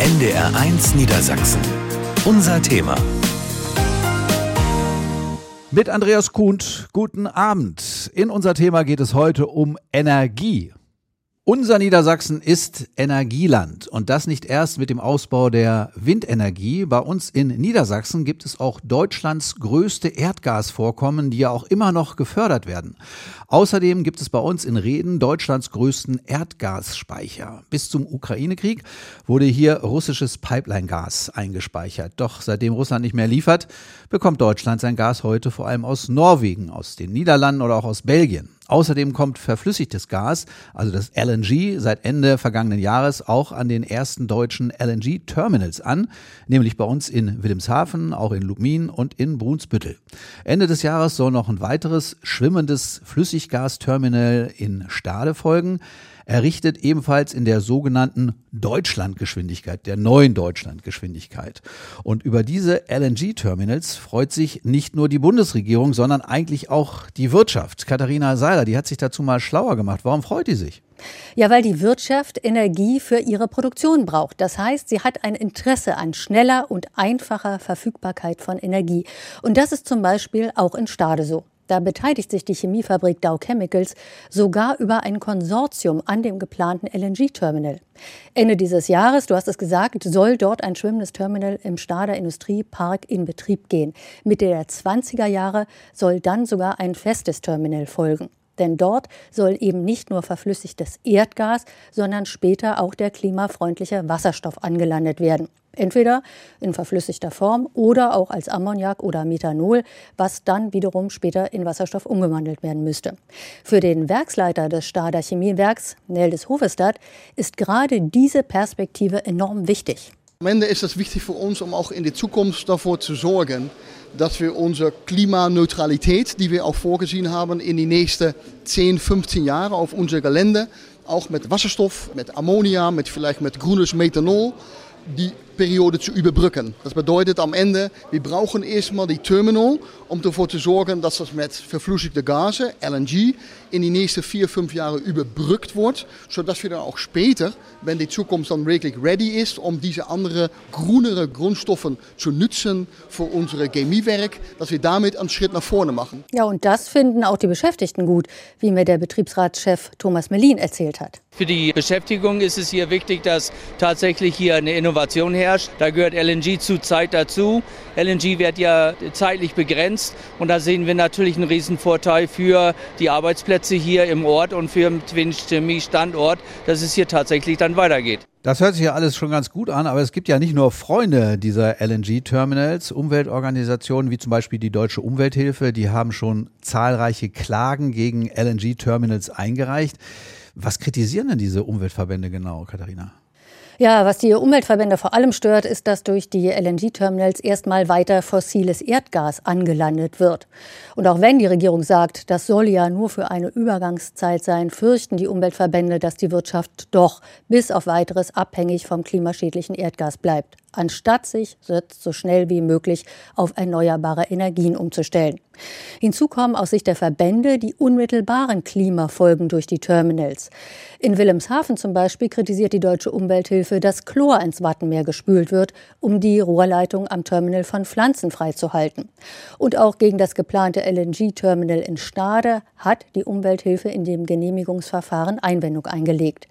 NDR1 Niedersachsen. Unser Thema. Mit Andreas Kuhnt, guten Abend. In unser Thema geht es heute um Energie. Unser Niedersachsen ist Energieland und das nicht erst mit dem Ausbau der Windenergie. Bei uns in Niedersachsen gibt es auch Deutschlands größte Erdgasvorkommen, die ja auch immer noch gefördert werden. Außerdem gibt es bei uns in Reden Deutschlands größten Erdgasspeicher. Bis zum Ukraine-Krieg wurde hier russisches Pipeline-Gas eingespeichert. Doch seitdem Russland nicht mehr liefert, bekommt Deutschland sein Gas heute vor allem aus Norwegen, aus den Niederlanden oder auch aus Belgien. Außerdem kommt verflüssigtes Gas, also das LNG, seit Ende vergangenen Jahres auch an den ersten deutschen LNG-Terminals an, nämlich bei uns in Wilhelmshaven, auch in Lubmin und in Brunsbüttel. Ende des Jahres soll noch ein weiteres schwimmendes Flüssiggasterminal in Stade folgen errichtet ebenfalls in der sogenannten Deutschlandgeschwindigkeit, der neuen Deutschlandgeschwindigkeit. Und über diese LNG-Terminals freut sich nicht nur die Bundesregierung, sondern eigentlich auch die Wirtschaft. Katharina Seiler, die hat sich dazu mal schlauer gemacht. Warum freut die sich? Ja, weil die Wirtschaft Energie für ihre Produktion braucht. Das heißt, sie hat ein Interesse an schneller und einfacher Verfügbarkeit von Energie. Und das ist zum Beispiel auch in Stade so. Da beteiligt sich die Chemiefabrik Dow Chemicals sogar über ein Konsortium an dem geplanten LNG-Terminal. Ende dieses Jahres, du hast es gesagt, soll dort ein schwimmendes Terminal im Stader Industriepark in Betrieb gehen. Mitte der 20er Jahre soll dann sogar ein festes Terminal folgen. Denn dort soll eben nicht nur verflüssigtes Erdgas, sondern später auch der klimafreundliche Wasserstoff angelandet werden. Entweder in verflüssigter Form oder auch als Ammoniak oder Methanol, was dann wiederum später in Wasserstoff umgewandelt werden müsste. Für den Werksleiter des Stader Chemiewerks, Neldes Hofestadt, ist gerade diese Perspektive enorm wichtig. Am Ende ist es wichtig für uns, um auch in der Zukunft dafür zu sorgen, dass wir unsere Klimaneutralität, die wir auch vorgesehen haben, in die nächsten 10, 15 Jahre auf unser Gelände, auch mit Wasserstoff, mit Ammonia, mit vielleicht mit grünes Methanol, die Periode zu überbrücken. Das bedeutet am Ende, wir brauchen erstmal die Terminal, um dafür zu sorgen, dass das mit verflüssigte Gase, LNG, in die nächsten vier, fünf Jahre überbrückt wird, sodass wir dann auch später, wenn die Zukunft dann wirklich ready ist, um diese anderen grünere Grundstoffen zu nutzen für unser Chemiewerk, dass wir damit einen Schritt nach vorne machen. Ja, und das finden auch die Beschäftigten gut, wie mir der Betriebsratschef Thomas Melin erzählt hat. Für die Beschäftigung ist es hier wichtig, dass tatsächlich hier eine Innovation herrscht. Da gehört LNG zu Zeit dazu. LNG wird ja zeitlich begrenzt und da sehen wir natürlich einen Riesenvorteil für die Arbeitsplätze hier im Ort und für den Chemie-Standort, dass es hier tatsächlich dann weitergeht. Das hört sich ja alles schon ganz gut an, aber es gibt ja nicht nur Freunde dieser LNG-Terminals, Umweltorganisationen wie zum Beispiel die Deutsche Umwelthilfe, die haben schon zahlreiche Klagen gegen LNG-Terminals eingereicht. Was kritisieren denn diese Umweltverbände genau, Katharina? Ja, was die Umweltverbände vor allem stört, ist, dass durch die LNG-Terminals erstmal weiter fossiles Erdgas angelandet wird. Und auch wenn die Regierung sagt, das soll ja nur für eine Übergangszeit sein, fürchten die Umweltverbände, dass die Wirtschaft doch bis auf weiteres abhängig vom klimaschädlichen Erdgas bleibt anstatt sich so schnell wie möglich auf erneuerbare Energien umzustellen. Hinzu kommen aus Sicht der Verbände die unmittelbaren Klimafolgen durch die Terminals. In Wilhelmshaven zum Beispiel kritisiert die Deutsche Umwelthilfe, dass Chlor ins Wattenmeer gespült wird, um die Rohrleitung am Terminal von Pflanzen freizuhalten. Und auch gegen das geplante LNG-Terminal in Stade hat die Umwelthilfe in dem Genehmigungsverfahren Einwendung eingelegt.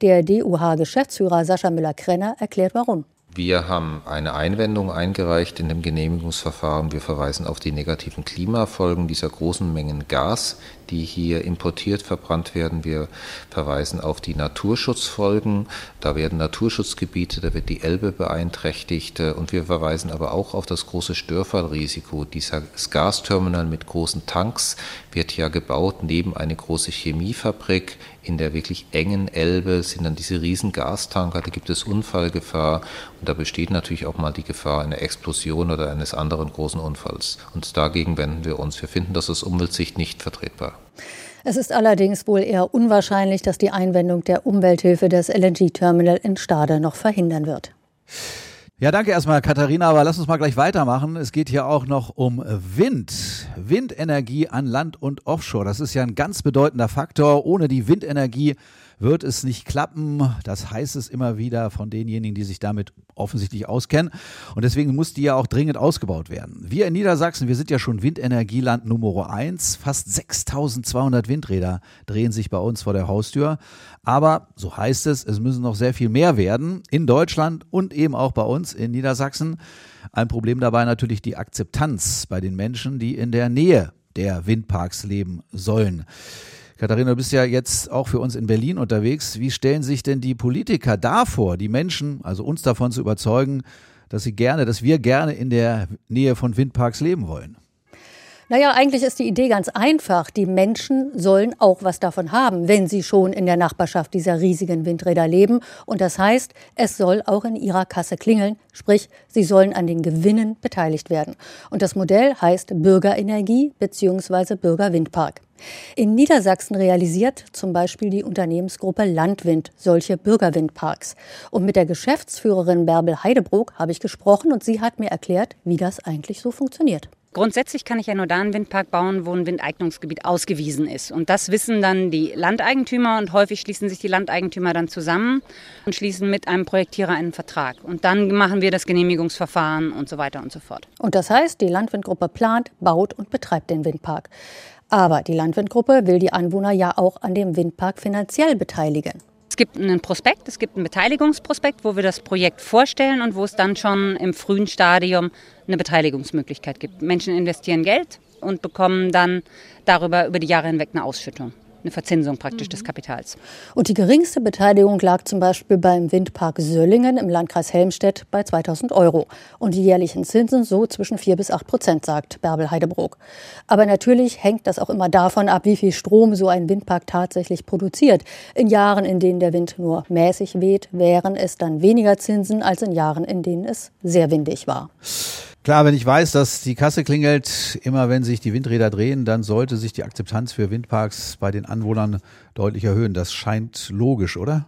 Der DUH-Geschäftsführer Sascha Müller-Krenner erklärt warum. Wir haben eine Einwendung eingereicht in dem Genehmigungsverfahren. Wir verweisen auf die negativen Klimafolgen dieser großen Mengen Gas, die hier importiert verbrannt werden. Wir verweisen auf die Naturschutzfolgen. Da werden Naturschutzgebiete, da wird die Elbe beeinträchtigt. Und wir verweisen aber auch auf das große Störfallrisiko. Dieses Gasterminal mit großen Tanks wird ja gebaut neben eine große Chemiefabrik. In der wirklich engen Elbe sind dann diese riesen Gastanker, da gibt es Unfallgefahr und da besteht natürlich auch mal die Gefahr einer Explosion oder eines anderen großen Unfalls. Und dagegen wenden wir uns. Wir finden das aus Umweltsicht nicht vertretbar. Es ist allerdings wohl eher unwahrscheinlich, dass die Einwendung der Umwelthilfe des LNG-Terminal in Stade noch verhindern wird. Ja, danke erstmal, Katharina, aber lass uns mal gleich weitermachen. Es geht hier auch noch um Wind. Windenergie an Land und Offshore. Das ist ja ein ganz bedeutender Faktor. Ohne die Windenergie wird es nicht klappen. Das heißt es immer wieder von denjenigen, die sich damit offensichtlich auskennen. Und deswegen muss die ja auch dringend ausgebaut werden. Wir in Niedersachsen, wir sind ja schon Windenergieland Nummer eins. Fast 6200 Windräder drehen sich bei uns vor der Haustür. Aber so heißt es, es müssen noch sehr viel mehr werden in Deutschland und eben auch bei uns in Niedersachsen. Ein Problem dabei natürlich die Akzeptanz bei den Menschen, die in der Nähe der Windparks leben sollen. Katharina, du bist ja jetzt auch für uns in Berlin unterwegs. Wie stellen sich denn die Politiker davor, die Menschen, also uns davon zu überzeugen, dass sie gerne, dass wir gerne in der Nähe von Windparks leben wollen? Naja, eigentlich ist die Idee ganz einfach. Die Menschen sollen auch was davon haben, wenn sie schon in der Nachbarschaft dieser riesigen Windräder leben. Und das heißt, es soll auch in ihrer Kasse klingeln. Sprich, sie sollen an den Gewinnen beteiligt werden. Und das Modell heißt Bürgerenergie bzw. Bürgerwindpark. In Niedersachsen realisiert zum Beispiel die Unternehmensgruppe Landwind solche Bürgerwindparks. Und mit der Geschäftsführerin Bärbel Heidebrook habe ich gesprochen und sie hat mir erklärt, wie das eigentlich so funktioniert. Grundsätzlich kann ich ja nur da einen Windpark bauen, wo ein Windeignungsgebiet ausgewiesen ist. Und das wissen dann die Landeigentümer und häufig schließen sich die Landeigentümer dann zusammen und schließen mit einem Projektierer einen Vertrag. Und dann machen wir das Genehmigungsverfahren und so weiter und so fort. Und das heißt, die Landwindgruppe plant, baut und betreibt den Windpark. Aber die Landwindgruppe will die Anwohner ja auch an dem Windpark finanziell beteiligen. Es gibt einen Prospekt, es gibt einen Beteiligungsprospekt, wo wir das Projekt vorstellen und wo es dann schon im frühen Stadium eine Beteiligungsmöglichkeit gibt. Menschen investieren Geld und bekommen dann darüber über die Jahre hinweg eine Ausschüttung eine Verzinsung praktisch mhm. des Kapitals. Und die geringste Beteiligung lag zum Beispiel beim Windpark Söllingen im Landkreis Helmstedt bei 2000 Euro. Und die jährlichen Zinsen so zwischen 4 bis 8 Prozent, sagt Bärbel Heidebrook. Aber natürlich hängt das auch immer davon ab, wie viel Strom so ein Windpark tatsächlich produziert. In Jahren, in denen der Wind nur mäßig weht, wären es dann weniger Zinsen als in Jahren, in denen es sehr windig war. Klar, wenn ich weiß, dass die Kasse klingelt, immer wenn sich die Windräder drehen, dann sollte sich die Akzeptanz für Windparks bei den Anwohnern deutlich erhöhen. Das scheint logisch, oder?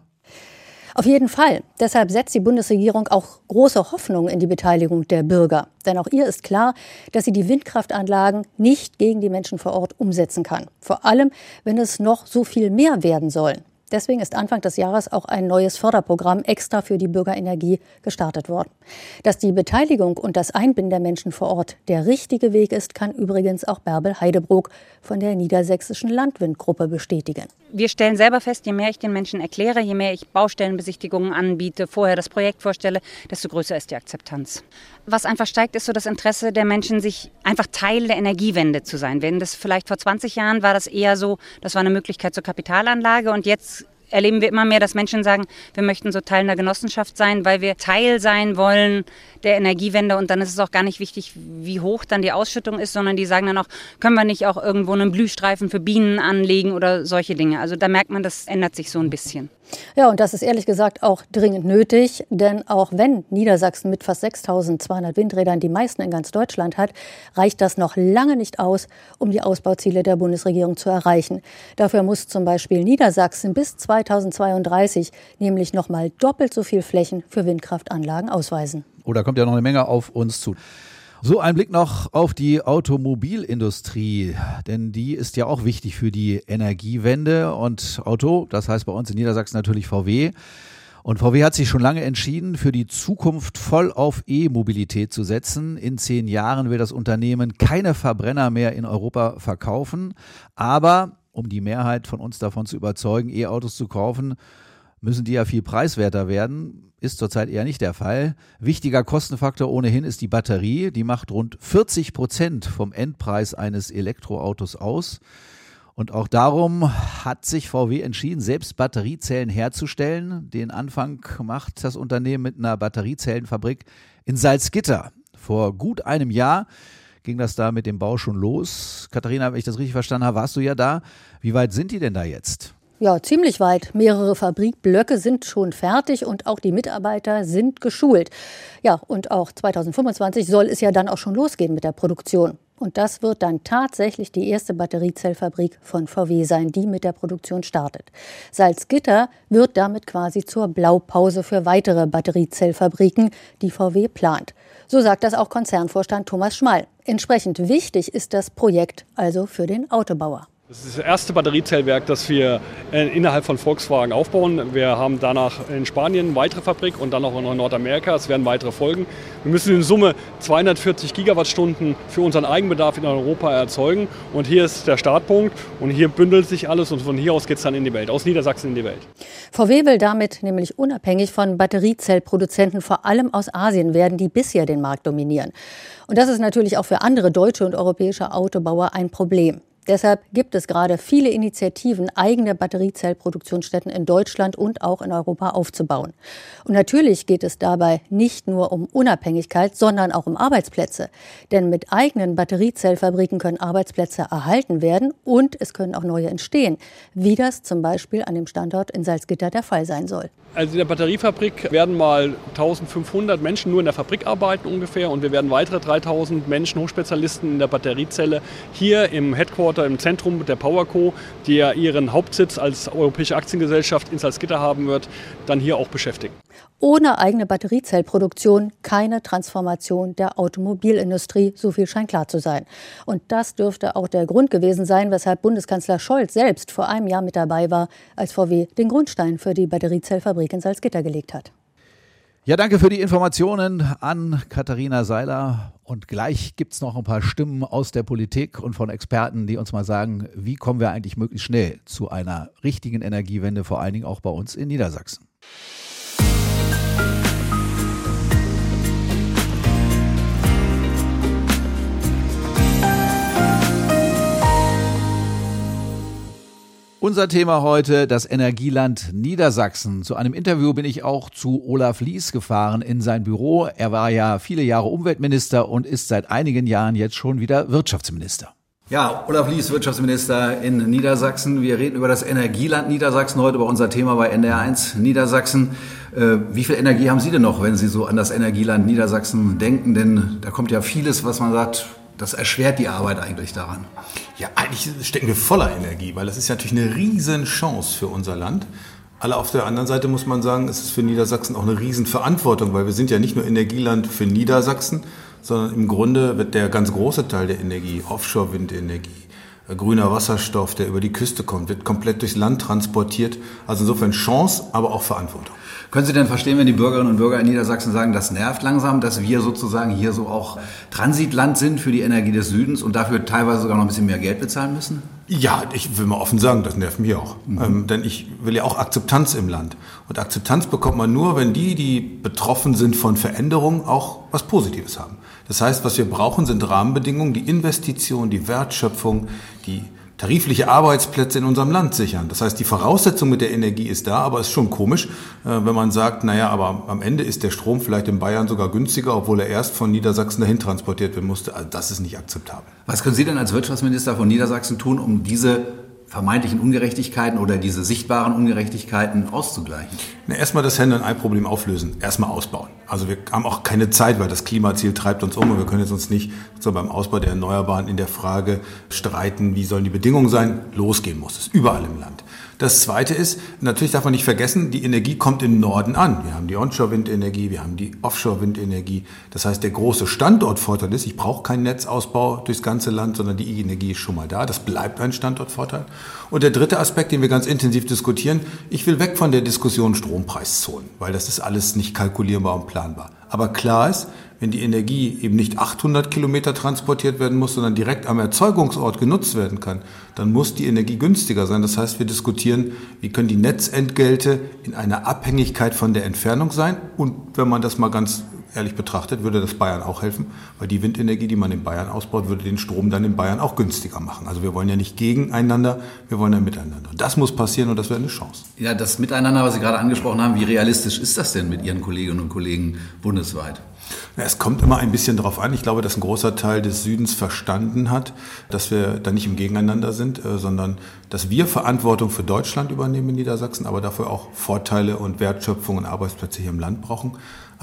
Auf jeden Fall. Deshalb setzt die Bundesregierung auch große Hoffnung in die Beteiligung der Bürger. Denn auch ihr ist klar, dass sie die Windkraftanlagen nicht gegen die Menschen vor Ort umsetzen kann. Vor allem, wenn es noch so viel mehr werden sollen. Deswegen ist Anfang des Jahres auch ein neues Förderprogramm extra für die Bürgerenergie gestartet worden. Dass die Beteiligung und das Einbinden der Menschen vor Ort der richtige Weg ist, kann übrigens auch Bärbel Heidebrook von der Niedersächsischen Landwindgruppe bestätigen. Wir stellen selber fest, je mehr ich den Menschen erkläre, je mehr ich Baustellenbesichtigungen anbiete, vorher das Projekt vorstelle, desto größer ist die Akzeptanz. Was einfach steigt, ist so das Interesse der Menschen, sich einfach Teil der Energiewende zu sein. Wenn das vielleicht vor 20 Jahren war das eher so, das war eine Möglichkeit zur Kapitalanlage und jetzt erleben wir immer mehr, dass Menschen sagen, wir möchten so Teil einer Genossenschaft sein, weil wir Teil sein wollen der Energiewende. Und dann ist es auch gar nicht wichtig, wie hoch dann die Ausschüttung ist, sondern die sagen dann auch, können wir nicht auch irgendwo einen Blühstreifen für Bienen anlegen oder solche Dinge. Also da merkt man, das ändert sich so ein bisschen. Ja, und das ist ehrlich gesagt auch dringend nötig, denn auch wenn Niedersachsen mit fast 6200 Windrädern die meisten in ganz Deutschland hat, reicht das noch lange nicht aus, um die Ausbauziele der Bundesregierung zu erreichen. Dafür muss zum Beispiel Niedersachsen bis 2032 nämlich noch mal doppelt so viel Flächen für Windkraftanlagen ausweisen. Oh, da kommt ja noch eine Menge auf uns zu. So, ein Blick noch auf die Automobilindustrie, denn die ist ja auch wichtig für die Energiewende und Auto, das heißt bei uns in Niedersachsen natürlich VW. Und VW hat sich schon lange entschieden, für die Zukunft voll auf E-Mobilität zu setzen. In zehn Jahren will das Unternehmen keine Verbrenner mehr in Europa verkaufen. Aber um die Mehrheit von uns davon zu überzeugen, E-Autos zu kaufen, müssen die ja viel preiswerter werden. Ist zurzeit eher nicht der Fall. Wichtiger Kostenfaktor ohnehin ist die Batterie. Die macht rund 40 Prozent vom Endpreis eines Elektroautos aus. Und auch darum hat sich VW entschieden, selbst Batteriezellen herzustellen. Den Anfang macht das Unternehmen mit einer Batteriezellenfabrik in Salzgitter. Vor gut einem Jahr ging das da mit dem Bau schon los. Katharina, wenn ich das richtig verstanden habe, warst du ja da. Wie weit sind die denn da jetzt? Ja, ziemlich weit. Mehrere Fabrikblöcke sind schon fertig und auch die Mitarbeiter sind geschult. Ja, und auch 2025 soll es ja dann auch schon losgehen mit der Produktion. Und das wird dann tatsächlich die erste Batteriezellfabrik von VW sein, die mit der Produktion startet. Salzgitter wird damit quasi zur Blaupause für weitere Batteriezellfabriken, die VW plant. So sagt das auch Konzernvorstand Thomas Schmall. Entsprechend wichtig ist das Projekt also für den Autobauer. Das ist das erste Batteriezellwerk, das wir äh, innerhalb von Volkswagen aufbauen. Wir haben danach in Spanien eine weitere Fabrik und dann auch in Nordamerika. Es werden weitere folgen. Wir müssen in Summe 240 Gigawattstunden für unseren Eigenbedarf in Europa erzeugen. Und hier ist der Startpunkt und hier bündelt sich alles und von hier aus geht es dann in die Welt, aus Niedersachsen in die Welt. VW will damit nämlich unabhängig von Batteriezellproduzenten vor allem aus Asien werden, die bisher den Markt dominieren. Und das ist natürlich auch für andere deutsche und europäische Autobauer ein Problem. Deshalb gibt es gerade viele Initiativen, eigene Batteriezellproduktionsstätten in Deutschland und auch in Europa aufzubauen. Und natürlich geht es dabei nicht nur um Unabhängigkeit, sondern auch um Arbeitsplätze. Denn mit eigenen Batteriezellfabriken können Arbeitsplätze erhalten werden und es können auch neue entstehen, wie das zum Beispiel an dem Standort in Salzgitter der Fall sein soll. Also in der Batteriefabrik werden mal 1500 Menschen nur in der Fabrik arbeiten ungefähr und wir werden weitere 3000 Menschen, Hochspezialisten in der Batteriezelle hier im Headquarter, im Zentrum der PowerCo, die ja ihren Hauptsitz als europäische Aktiengesellschaft in Salzgitter haben wird, dann hier auch beschäftigen. Ohne eigene Batteriezellproduktion keine Transformation der Automobilindustrie, so viel scheint klar zu sein. Und das dürfte auch der Grund gewesen sein, weshalb Bundeskanzler Scholz selbst vor einem Jahr mit dabei war, als VW den Grundstein für die Batteriezellfabrik in Salzgitter gelegt hat. Ja, danke für die Informationen an Katharina Seiler. Und gleich gibt es noch ein paar Stimmen aus der Politik und von Experten, die uns mal sagen, wie kommen wir eigentlich möglichst schnell zu einer richtigen Energiewende, vor allen Dingen auch bei uns in Niedersachsen. Unser Thema heute, das Energieland Niedersachsen. Zu einem Interview bin ich auch zu Olaf Lies gefahren in sein Büro. Er war ja viele Jahre Umweltminister und ist seit einigen Jahren jetzt schon wieder Wirtschaftsminister. Ja, Olaf Lies, Wirtschaftsminister in Niedersachsen. Wir reden über das Energieland Niedersachsen heute über unser Thema bei NDR1 Niedersachsen. Äh, wie viel Energie haben Sie denn noch, wenn Sie so an das Energieland Niedersachsen denken? Denn da kommt ja vieles, was man sagt, das erschwert die Arbeit eigentlich daran. Ja, eigentlich stecken wir voller Energie, weil das ist ja natürlich eine Riesenchance für unser Land. Alle auf der anderen Seite muss man sagen, es ist für Niedersachsen auch eine Riesenverantwortung, weil wir sind ja nicht nur Energieland für Niedersachsen, sondern im Grunde wird der ganz große Teil der Energie, Offshore-Windenergie, grüner Wasserstoff, der über die Küste kommt, wird komplett durchs Land transportiert. Also insofern Chance, aber auch Verantwortung. Können Sie denn verstehen, wenn die Bürgerinnen und Bürger in Niedersachsen sagen, das nervt langsam, dass wir sozusagen hier so auch Transitland sind für die Energie des Südens und dafür teilweise sogar noch ein bisschen mehr Geld bezahlen müssen? Ja, ich will mal offen sagen, das nervt mich auch. Mhm. Ähm, denn ich will ja auch Akzeptanz im Land. Und Akzeptanz bekommt man nur, wenn die, die betroffen sind von Veränderungen, auch was Positives haben. Das heißt, was wir brauchen, sind Rahmenbedingungen, die Investition, die Wertschöpfung, die tarifliche Arbeitsplätze in unserem Land sichern. Das heißt, die Voraussetzung mit der Energie ist da, aber es ist schon komisch, äh, wenn man sagt, naja, aber am Ende ist der Strom vielleicht in Bayern sogar günstiger, obwohl er erst von Niedersachsen dahin transportiert werden musste. Also das ist nicht akzeptabel. Was können Sie denn als Wirtschaftsminister von Niedersachsen tun, um diese vermeintlichen Ungerechtigkeiten oder diese sichtbaren Ungerechtigkeiten auszugleichen? Na, erstmal das Hände-und-Ei-Problem auflösen, erstmal ausbauen. Also wir haben auch keine Zeit, weil das Klimaziel treibt uns um und wir können jetzt uns nicht so beim Ausbau der Erneuerbaren in der Frage streiten, wie sollen die Bedingungen sein. Losgehen muss es, überall im Land. Das Zweite ist, natürlich darf man nicht vergessen, die Energie kommt im Norden an. Wir haben die Onshore-Windenergie, wir haben die Offshore-Windenergie. Das heißt, der große Standortvorteil ist, ich brauche keinen Netzausbau durchs ganze Land, sondern die Energie ist schon mal da. Das bleibt ein Standortvorteil. Und der dritte Aspekt, den wir ganz intensiv diskutieren, ich will weg von der Diskussion Strompreiszonen, weil das ist alles nicht kalkulierbar und planbar. Aber klar ist, wenn die Energie eben nicht 800 Kilometer transportiert werden muss, sondern direkt am Erzeugungsort genutzt werden kann, dann muss die Energie günstiger sein. Das heißt, wir diskutieren, wie können die Netzentgelte in einer Abhängigkeit von der Entfernung sein. Und wenn man das mal ganz ehrlich betrachtet, würde das Bayern auch helfen, weil die Windenergie, die man in Bayern ausbaut, würde den Strom dann in Bayern auch günstiger machen. Also wir wollen ja nicht gegeneinander, wir wollen ja miteinander. Das muss passieren und das wäre eine Chance. Ja, das Miteinander, was Sie gerade angesprochen haben, wie realistisch ist das denn mit Ihren Kolleginnen und Kollegen bundesweit? Ja, es kommt immer ein bisschen darauf an. Ich glaube, dass ein großer Teil des Südens verstanden hat, dass wir da nicht im Gegeneinander sind, äh, sondern dass wir Verantwortung für Deutschland übernehmen in Niedersachsen, aber dafür auch Vorteile und Wertschöpfung und Arbeitsplätze hier im Land brauchen.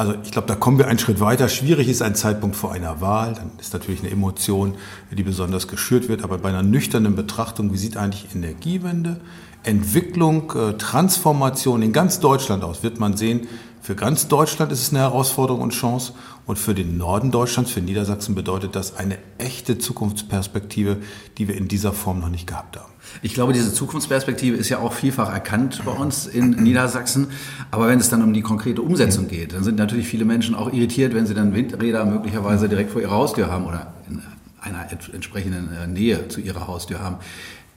Also ich glaube, da kommen wir einen Schritt weiter. Schwierig ist ein Zeitpunkt vor einer Wahl. Dann ist natürlich eine Emotion, die besonders geschürt wird. Aber bei einer nüchternen Betrachtung, wie sieht eigentlich Energiewende, Entwicklung, äh, Transformation in ganz Deutschland aus, wird man sehen, Für ganz Deutschland ist es eine Herausforderung und Chance. Und für den Norden Deutschlands, für Niedersachsen bedeutet das eine echte Zukunftsperspektive, die wir in dieser Form noch nicht gehabt haben. Ich glaube, diese Zukunftsperspektive ist ja auch vielfach erkannt bei uns in Niedersachsen. Aber wenn es dann um die konkrete Umsetzung geht, dann sind natürlich viele Menschen auch irritiert, wenn sie dann Windräder möglicherweise direkt vor ihrer Haustür haben oder in einer entsprechenden äh, Nähe zu ihrer Haustür haben.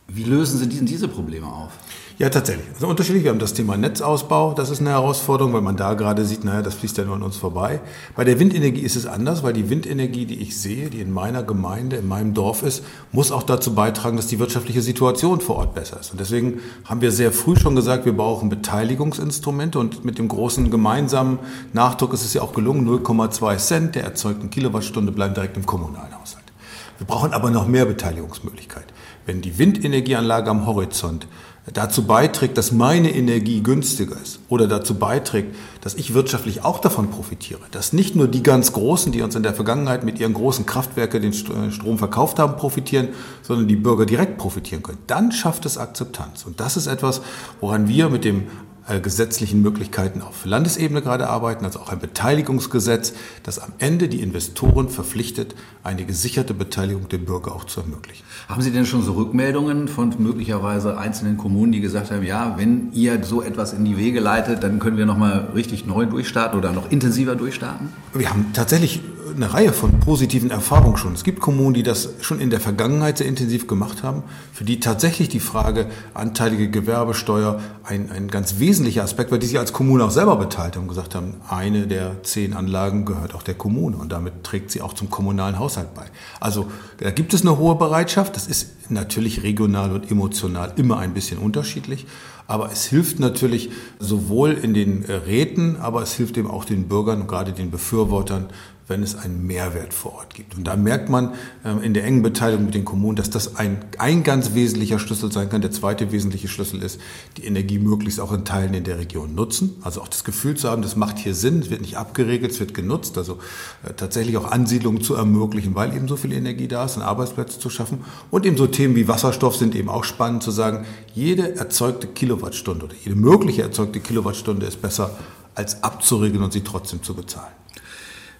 Wie lösen Sie diese Probleme auf? Ja, tatsächlich. Also unterschiedlich. Wir haben das Thema Netzausbau. Das ist eine Herausforderung, weil man da gerade sieht, naja, das fließt ja nur an uns vorbei. Bei der Windenergie ist es anders, weil die Windenergie, die ich sehe, die in meiner Gemeinde, in meinem Dorf ist, muss auch dazu beitragen, dass die wirtschaftliche Situation vor Ort besser ist. Und deswegen haben wir sehr früh schon gesagt, wir brauchen Beteiligungsinstrumente und mit dem großen gemeinsamen Nachdruck ist es ja auch gelungen, 0,2 Cent der erzeugten Kilowattstunde bleiben direkt im kommunalen Haushalt. Wir brauchen aber noch mehr Beteiligungsmöglichkeit. Wenn die Windenergieanlage am Horizont dazu beiträgt, dass meine Energie günstiger ist oder dazu beiträgt, dass ich wirtschaftlich auch davon profitiere, dass nicht nur die ganz Großen, die uns in der Vergangenheit mit ihren großen Kraftwerken den Strom verkauft haben, profitieren, sondern die Bürger direkt profitieren können, dann schafft es Akzeptanz. Und das ist etwas, woran wir mit dem äh, gesetzlichen Möglichkeiten auf Landesebene gerade arbeiten, also auch ein Beteiligungsgesetz, das am Ende die Investoren verpflichtet, eine gesicherte Beteiligung der Bürger auch zu ermöglichen. Haben Sie denn schon so Rückmeldungen von möglicherweise einzelnen Kommunen, die gesagt haben, ja, wenn ihr so etwas in die Wege leitet, dann können wir nochmal richtig neu durchstarten oder noch intensiver durchstarten? Wir haben tatsächlich eine Reihe von positiven Erfahrungen schon. Es gibt Kommunen, die das schon in der Vergangenheit sehr intensiv gemacht haben, für die tatsächlich die Frage anteilige Gewerbesteuer ein, ein ganz wesentlicher Aspekt war, die sich als Kommune auch selber beteiligt haben und gesagt haben, eine der zehn Anlagen gehört auch der Kommune und damit trägt sie auch zum kommunalen Haushalt bei. Also da gibt es eine hohe Bereitschaft. Das ist natürlich regional und emotional immer ein bisschen unterschiedlich. Aber es hilft natürlich sowohl in den Räten, aber es hilft eben auch den Bürgern und gerade den Befürwortern, wenn es einen Mehrwert vor Ort gibt. Und da merkt man ähm, in der engen Beteiligung mit den Kommunen, dass das ein, ein ganz wesentlicher Schlüssel sein kann. Der zweite wesentliche Schlüssel ist, die Energie möglichst auch in Teilen in der Region nutzen. Also auch das Gefühl zu haben, das macht hier Sinn, es wird nicht abgeregelt, es wird genutzt. Also äh, tatsächlich auch Ansiedlungen zu ermöglichen, weil eben so viel Energie da ist und Arbeitsplätze zu schaffen. Und eben so Themen wie Wasserstoff sind eben auch spannend zu sagen, jede erzeugte Kilowattstunde oder jede mögliche erzeugte Kilowattstunde ist besser als abzuregeln und sie trotzdem zu bezahlen.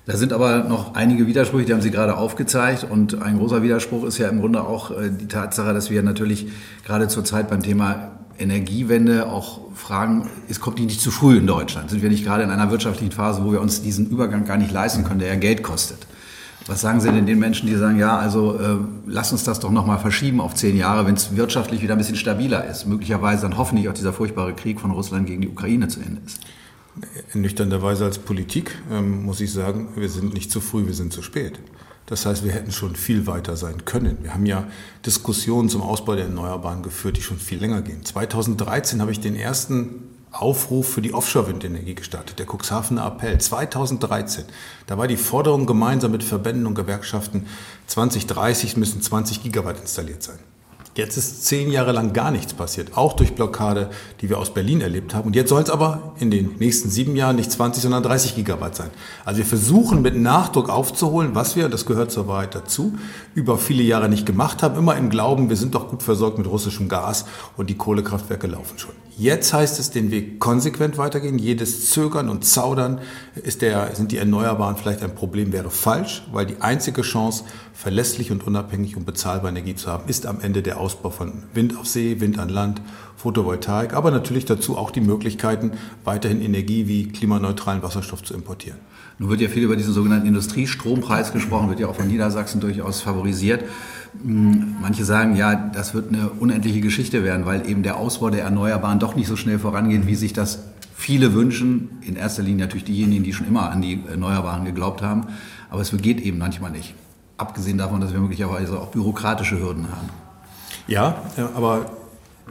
Da sind aber noch einige Widersprüche, die haben Sie gerade aufgezeigt. Und ein großer Widerspruch ist ja im Grunde auch äh, die Tatsache, dass wir natürlich gerade zurzeit beim Thema Energiewende auch fragen, es kommt die nicht zu früh in Deutschland? Sind wir nicht gerade in einer wirtschaftlichen Phase, wo wir uns diesen Übergang gar nicht leisten können, der ja Geld kostet? Was sagen Sie denn den Menschen, die sagen, ja, also äh, lass uns das doch nochmal verschieben auf zehn Jahre, wenn es wirtschaftlich wieder ein bisschen stabiler ist? Möglicherweise dann hoffentlich auch dieser furchtbare Krieg von Russland gegen die Ukraine zu Ende ist nüchternderweise als Politik ähm, muss ich sagen, wir sind nicht zu früh, wir sind zu spät. Das heißt, wir hätten schon viel weiter sein können. Wir haben ja Diskussionen zum Ausbau der Erneuerbaren geführt, die schon viel länger gehen. 2013 habe ich den ersten Aufruf für die Offshore-Windenergie gestartet, der Cuxhavener Appell 2013. Da war die Forderung gemeinsam mit Verbänden und Gewerkschaften, 2030 müssen 20 Gigawatt installiert sein. Jetzt ist zehn Jahre lang gar nichts passiert, auch durch Blockade, die wir aus Berlin erlebt haben. Und jetzt soll es aber in den nächsten sieben Jahren nicht 20, sondern 30 Gigawatt sein. Also wir versuchen mit Nachdruck aufzuholen, was wir, das gehört zur Wahrheit dazu, über viele Jahre nicht gemacht haben, immer im Glauben, wir sind doch gut versorgt mit russischem Gas und die Kohlekraftwerke laufen schon. Jetzt heißt es, den Weg konsequent weitergehen. Jedes Zögern und Zaudern ist der, sind die Erneuerbaren vielleicht ein Problem, wäre falsch, weil die einzige Chance, verlässlich und unabhängig und bezahlbare Energie zu haben, ist am Ende der Ausbau von Wind auf See, Wind an Land, Photovoltaik, aber natürlich dazu auch die Möglichkeiten, weiterhin Energie wie klimaneutralen Wasserstoff zu importieren. Nun wird ja viel über diesen sogenannten Industriestrompreis gesprochen, wird ja auch von Niedersachsen durchaus favorisiert. Hm, manche sagen, ja, das wird eine unendliche Geschichte werden, weil eben der Ausbau der Erneuerbaren doch nicht so schnell vorangeht, wie sich das viele wünschen. In erster Linie natürlich diejenigen, die schon immer an die Erneuerbaren geglaubt haben. Aber es geht eben manchmal nicht. Abgesehen davon, dass wir möglicherweise auch bürokratische Hürden haben. Ja, aber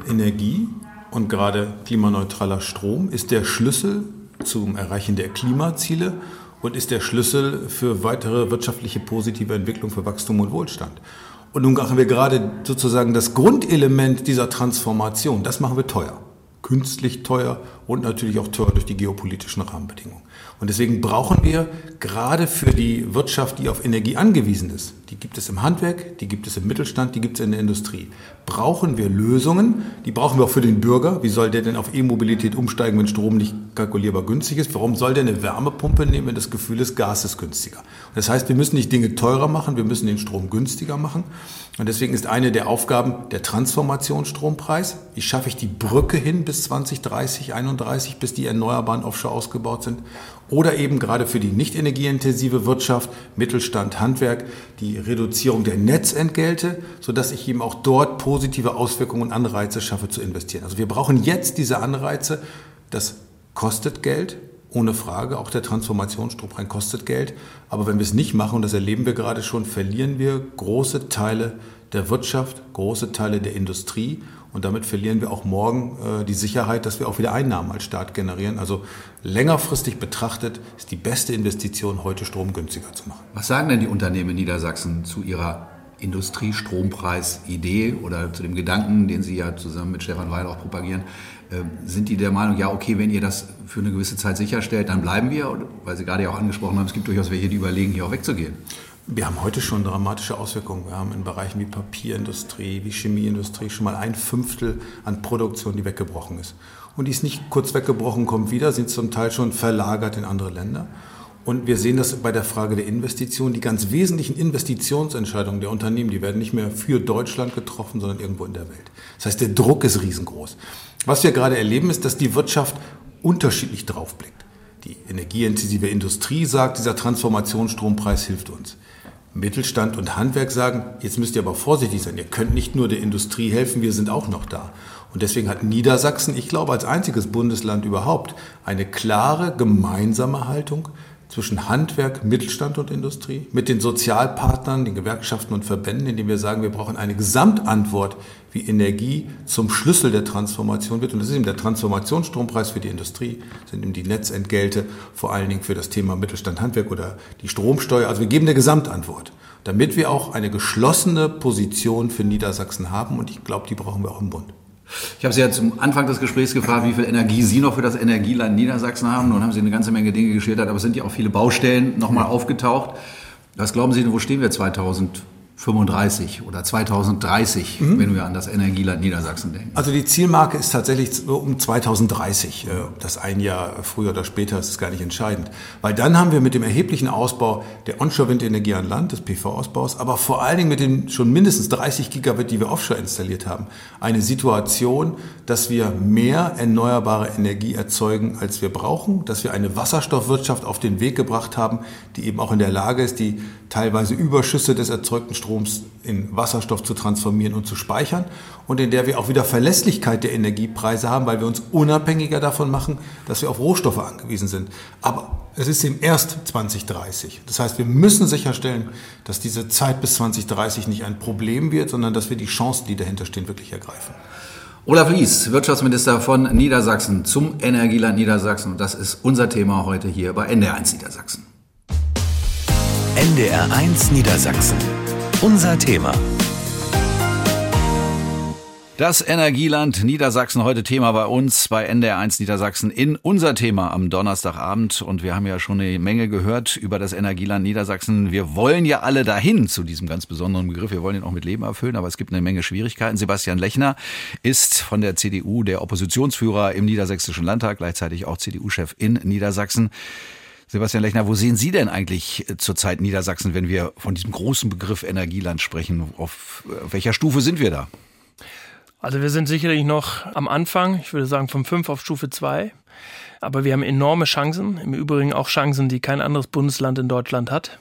Energie und gerade klimaneutraler Strom ist der Schlüssel zum Erreichen der Klimaziele und ist der Schlüssel für weitere wirtschaftliche positive Entwicklung, für Wachstum und Wohlstand. Und nun machen wir gerade sozusagen das Grundelement dieser Transformation, das machen wir teuer. Künstlich teuer und natürlich auch teuer durch die geopolitischen Rahmenbedingungen. Und deswegen brauchen wir gerade für die Wirtschaft, die auf Energie angewiesen ist, die gibt es im Handwerk, die gibt es im Mittelstand, die gibt es in der Industrie, brauchen wir Lösungen, die brauchen wir auch für den Bürger. Wie soll der denn auf E-Mobilität umsteigen, wenn Strom nicht kalkulierbar günstig ist? Warum soll der eine Wärmepumpe nehmen, wenn das Gefühl ist, Gas ist günstiger? Das heißt, wir müssen nicht Dinge teurer machen, wir müssen den Strom günstiger machen. Und deswegen ist eine der Aufgaben der Transformationsstrompreis. Wie schaffe ich die Brücke hin bis 2030, 31, bis die erneuerbaren Offshore ausgebaut sind? Oder eben gerade für die nicht energieintensive Wirtschaft, Mittelstand, Handwerk, die Reduzierung der Netzentgelte, sodass ich eben auch dort positive Auswirkungen und Anreize schaffe zu investieren. Also wir brauchen jetzt diese Anreize. Das kostet Geld, ohne Frage. Auch der Transformationsstrompreis kostet Geld. Aber wenn wir es nicht machen, und das erleben wir gerade schon, verlieren wir große Teile der Wirtschaft, große Teile der Industrie. Und damit verlieren wir auch morgen äh, die Sicherheit, dass wir auch wieder Einnahmen als Staat generieren. Also längerfristig betrachtet ist die beste Investition, heute Strom günstiger zu machen. Was sagen denn die Unternehmen in Niedersachsen zu ihrer Industriestrompreis-Idee oder zu dem Gedanken, den Sie ja zusammen mit Stefan Weil auch propagieren? Äh, sind die der Meinung, ja, okay, wenn ihr das für eine gewisse Zeit sicherstellt, dann bleiben wir? Weil Sie gerade ja auch angesprochen haben, es gibt durchaus welche, die überlegen, hier auch wegzugehen. Wir haben heute schon dramatische Auswirkungen. Wir haben in Bereichen wie Papierindustrie, wie Chemieindustrie schon mal ein Fünftel an Produktion, die weggebrochen ist. Und die ist nicht kurz weggebrochen, kommt wieder, sind zum Teil schon verlagert in andere Länder. Und wir sehen das bei der Frage der Investitionen. Die ganz wesentlichen Investitionsentscheidungen der Unternehmen, die werden nicht mehr für Deutschland getroffen, sondern irgendwo in der Welt. Das heißt, der Druck ist riesengroß. Was wir gerade erleben, ist, dass die Wirtschaft unterschiedlich draufblickt. Die energieintensive Industrie sagt, dieser Transformationsstrompreis hilft uns. Mittelstand und Handwerk sagen, jetzt müsst ihr aber vorsichtig sein, ihr könnt nicht nur der Industrie helfen, wir sind auch noch da. Und deswegen hat Niedersachsen, ich glaube als einziges Bundesland überhaupt, eine klare gemeinsame Haltung zwischen Handwerk, Mittelstand und Industrie, mit den Sozialpartnern, den Gewerkschaften und Verbänden, indem wir sagen, wir brauchen eine Gesamtantwort, wie Energie zum Schlüssel der Transformation wird. Und das ist eben der Transformationsstrompreis für die Industrie, sind eben die Netzentgelte, vor allen Dingen für das Thema Mittelstand, Handwerk oder die Stromsteuer. Also wir geben eine Gesamtantwort, damit wir auch eine geschlossene Position für Niedersachsen haben. Und ich glaube, die brauchen wir auch im Bund. Ich habe Sie ja zum Anfang des Gesprächs gefragt, wie viel Energie Sie noch für das Energieland Niedersachsen haben. Nun haben Sie eine ganze Menge Dinge geschildert, aber es sind ja auch viele Baustellen nochmal aufgetaucht. Was glauben Sie denn, wo stehen wir 2000? 35 oder 2030, mhm. wenn wir an das Energieland Niedersachsen denken? Also die Zielmarke ist tatsächlich um 2030. Äh, das ein Jahr früher oder später ist gar nicht entscheidend. Weil dann haben wir mit dem erheblichen Ausbau der Onshore-Windenergie an Land, des PV-Ausbaus, aber vor allen Dingen mit den schon mindestens 30 Gigawatt, die wir offshore installiert haben, eine Situation, dass wir mehr erneuerbare Energie erzeugen, als wir brauchen, dass wir eine Wasserstoffwirtschaft auf den Weg gebracht haben, die eben auch in der Lage ist, die teilweise Überschüsse des erzeugten Stroms in Wasserstoff zu transformieren und zu speichern und in der wir auch wieder Verlässlichkeit der Energiepreise haben, weil wir uns unabhängiger davon machen, dass wir auf Rohstoffe angewiesen sind. Aber es ist eben erst 2030. Das heißt, wir müssen sicherstellen, dass diese Zeit bis 2030 nicht ein Problem wird, sondern dass wir die Chancen, die dahinter stehen, wirklich ergreifen. Olaf Lies, Wirtschaftsminister von Niedersachsen zum Energieland Niedersachsen. Und das ist unser Thema heute hier bei NDR1 Niedersachsen. NDR1 Niedersachsen. Unser Thema. Das Energieland Niedersachsen heute Thema bei uns bei NDR1 Niedersachsen in unser Thema am Donnerstagabend und wir haben ja schon eine Menge gehört über das Energieland Niedersachsen. Wir wollen ja alle dahin zu diesem ganz besonderen Begriff. Wir wollen ihn auch mit Leben erfüllen, aber es gibt eine Menge Schwierigkeiten. Sebastian Lechner ist von der CDU der Oppositionsführer im Niedersächsischen Landtag, gleichzeitig auch CDU-Chef in Niedersachsen. Sebastian Lechner, wo sehen Sie denn eigentlich äh, zurzeit Niedersachsen, wenn wir von diesem großen Begriff Energieland sprechen? Auf äh, welcher Stufe sind wir da? Also wir sind sicherlich noch am Anfang, ich würde sagen von fünf auf Stufe zwei. Aber wir haben enorme Chancen, im Übrigen auch Chancen, die kein anderes Bundesland in Deutschland hat.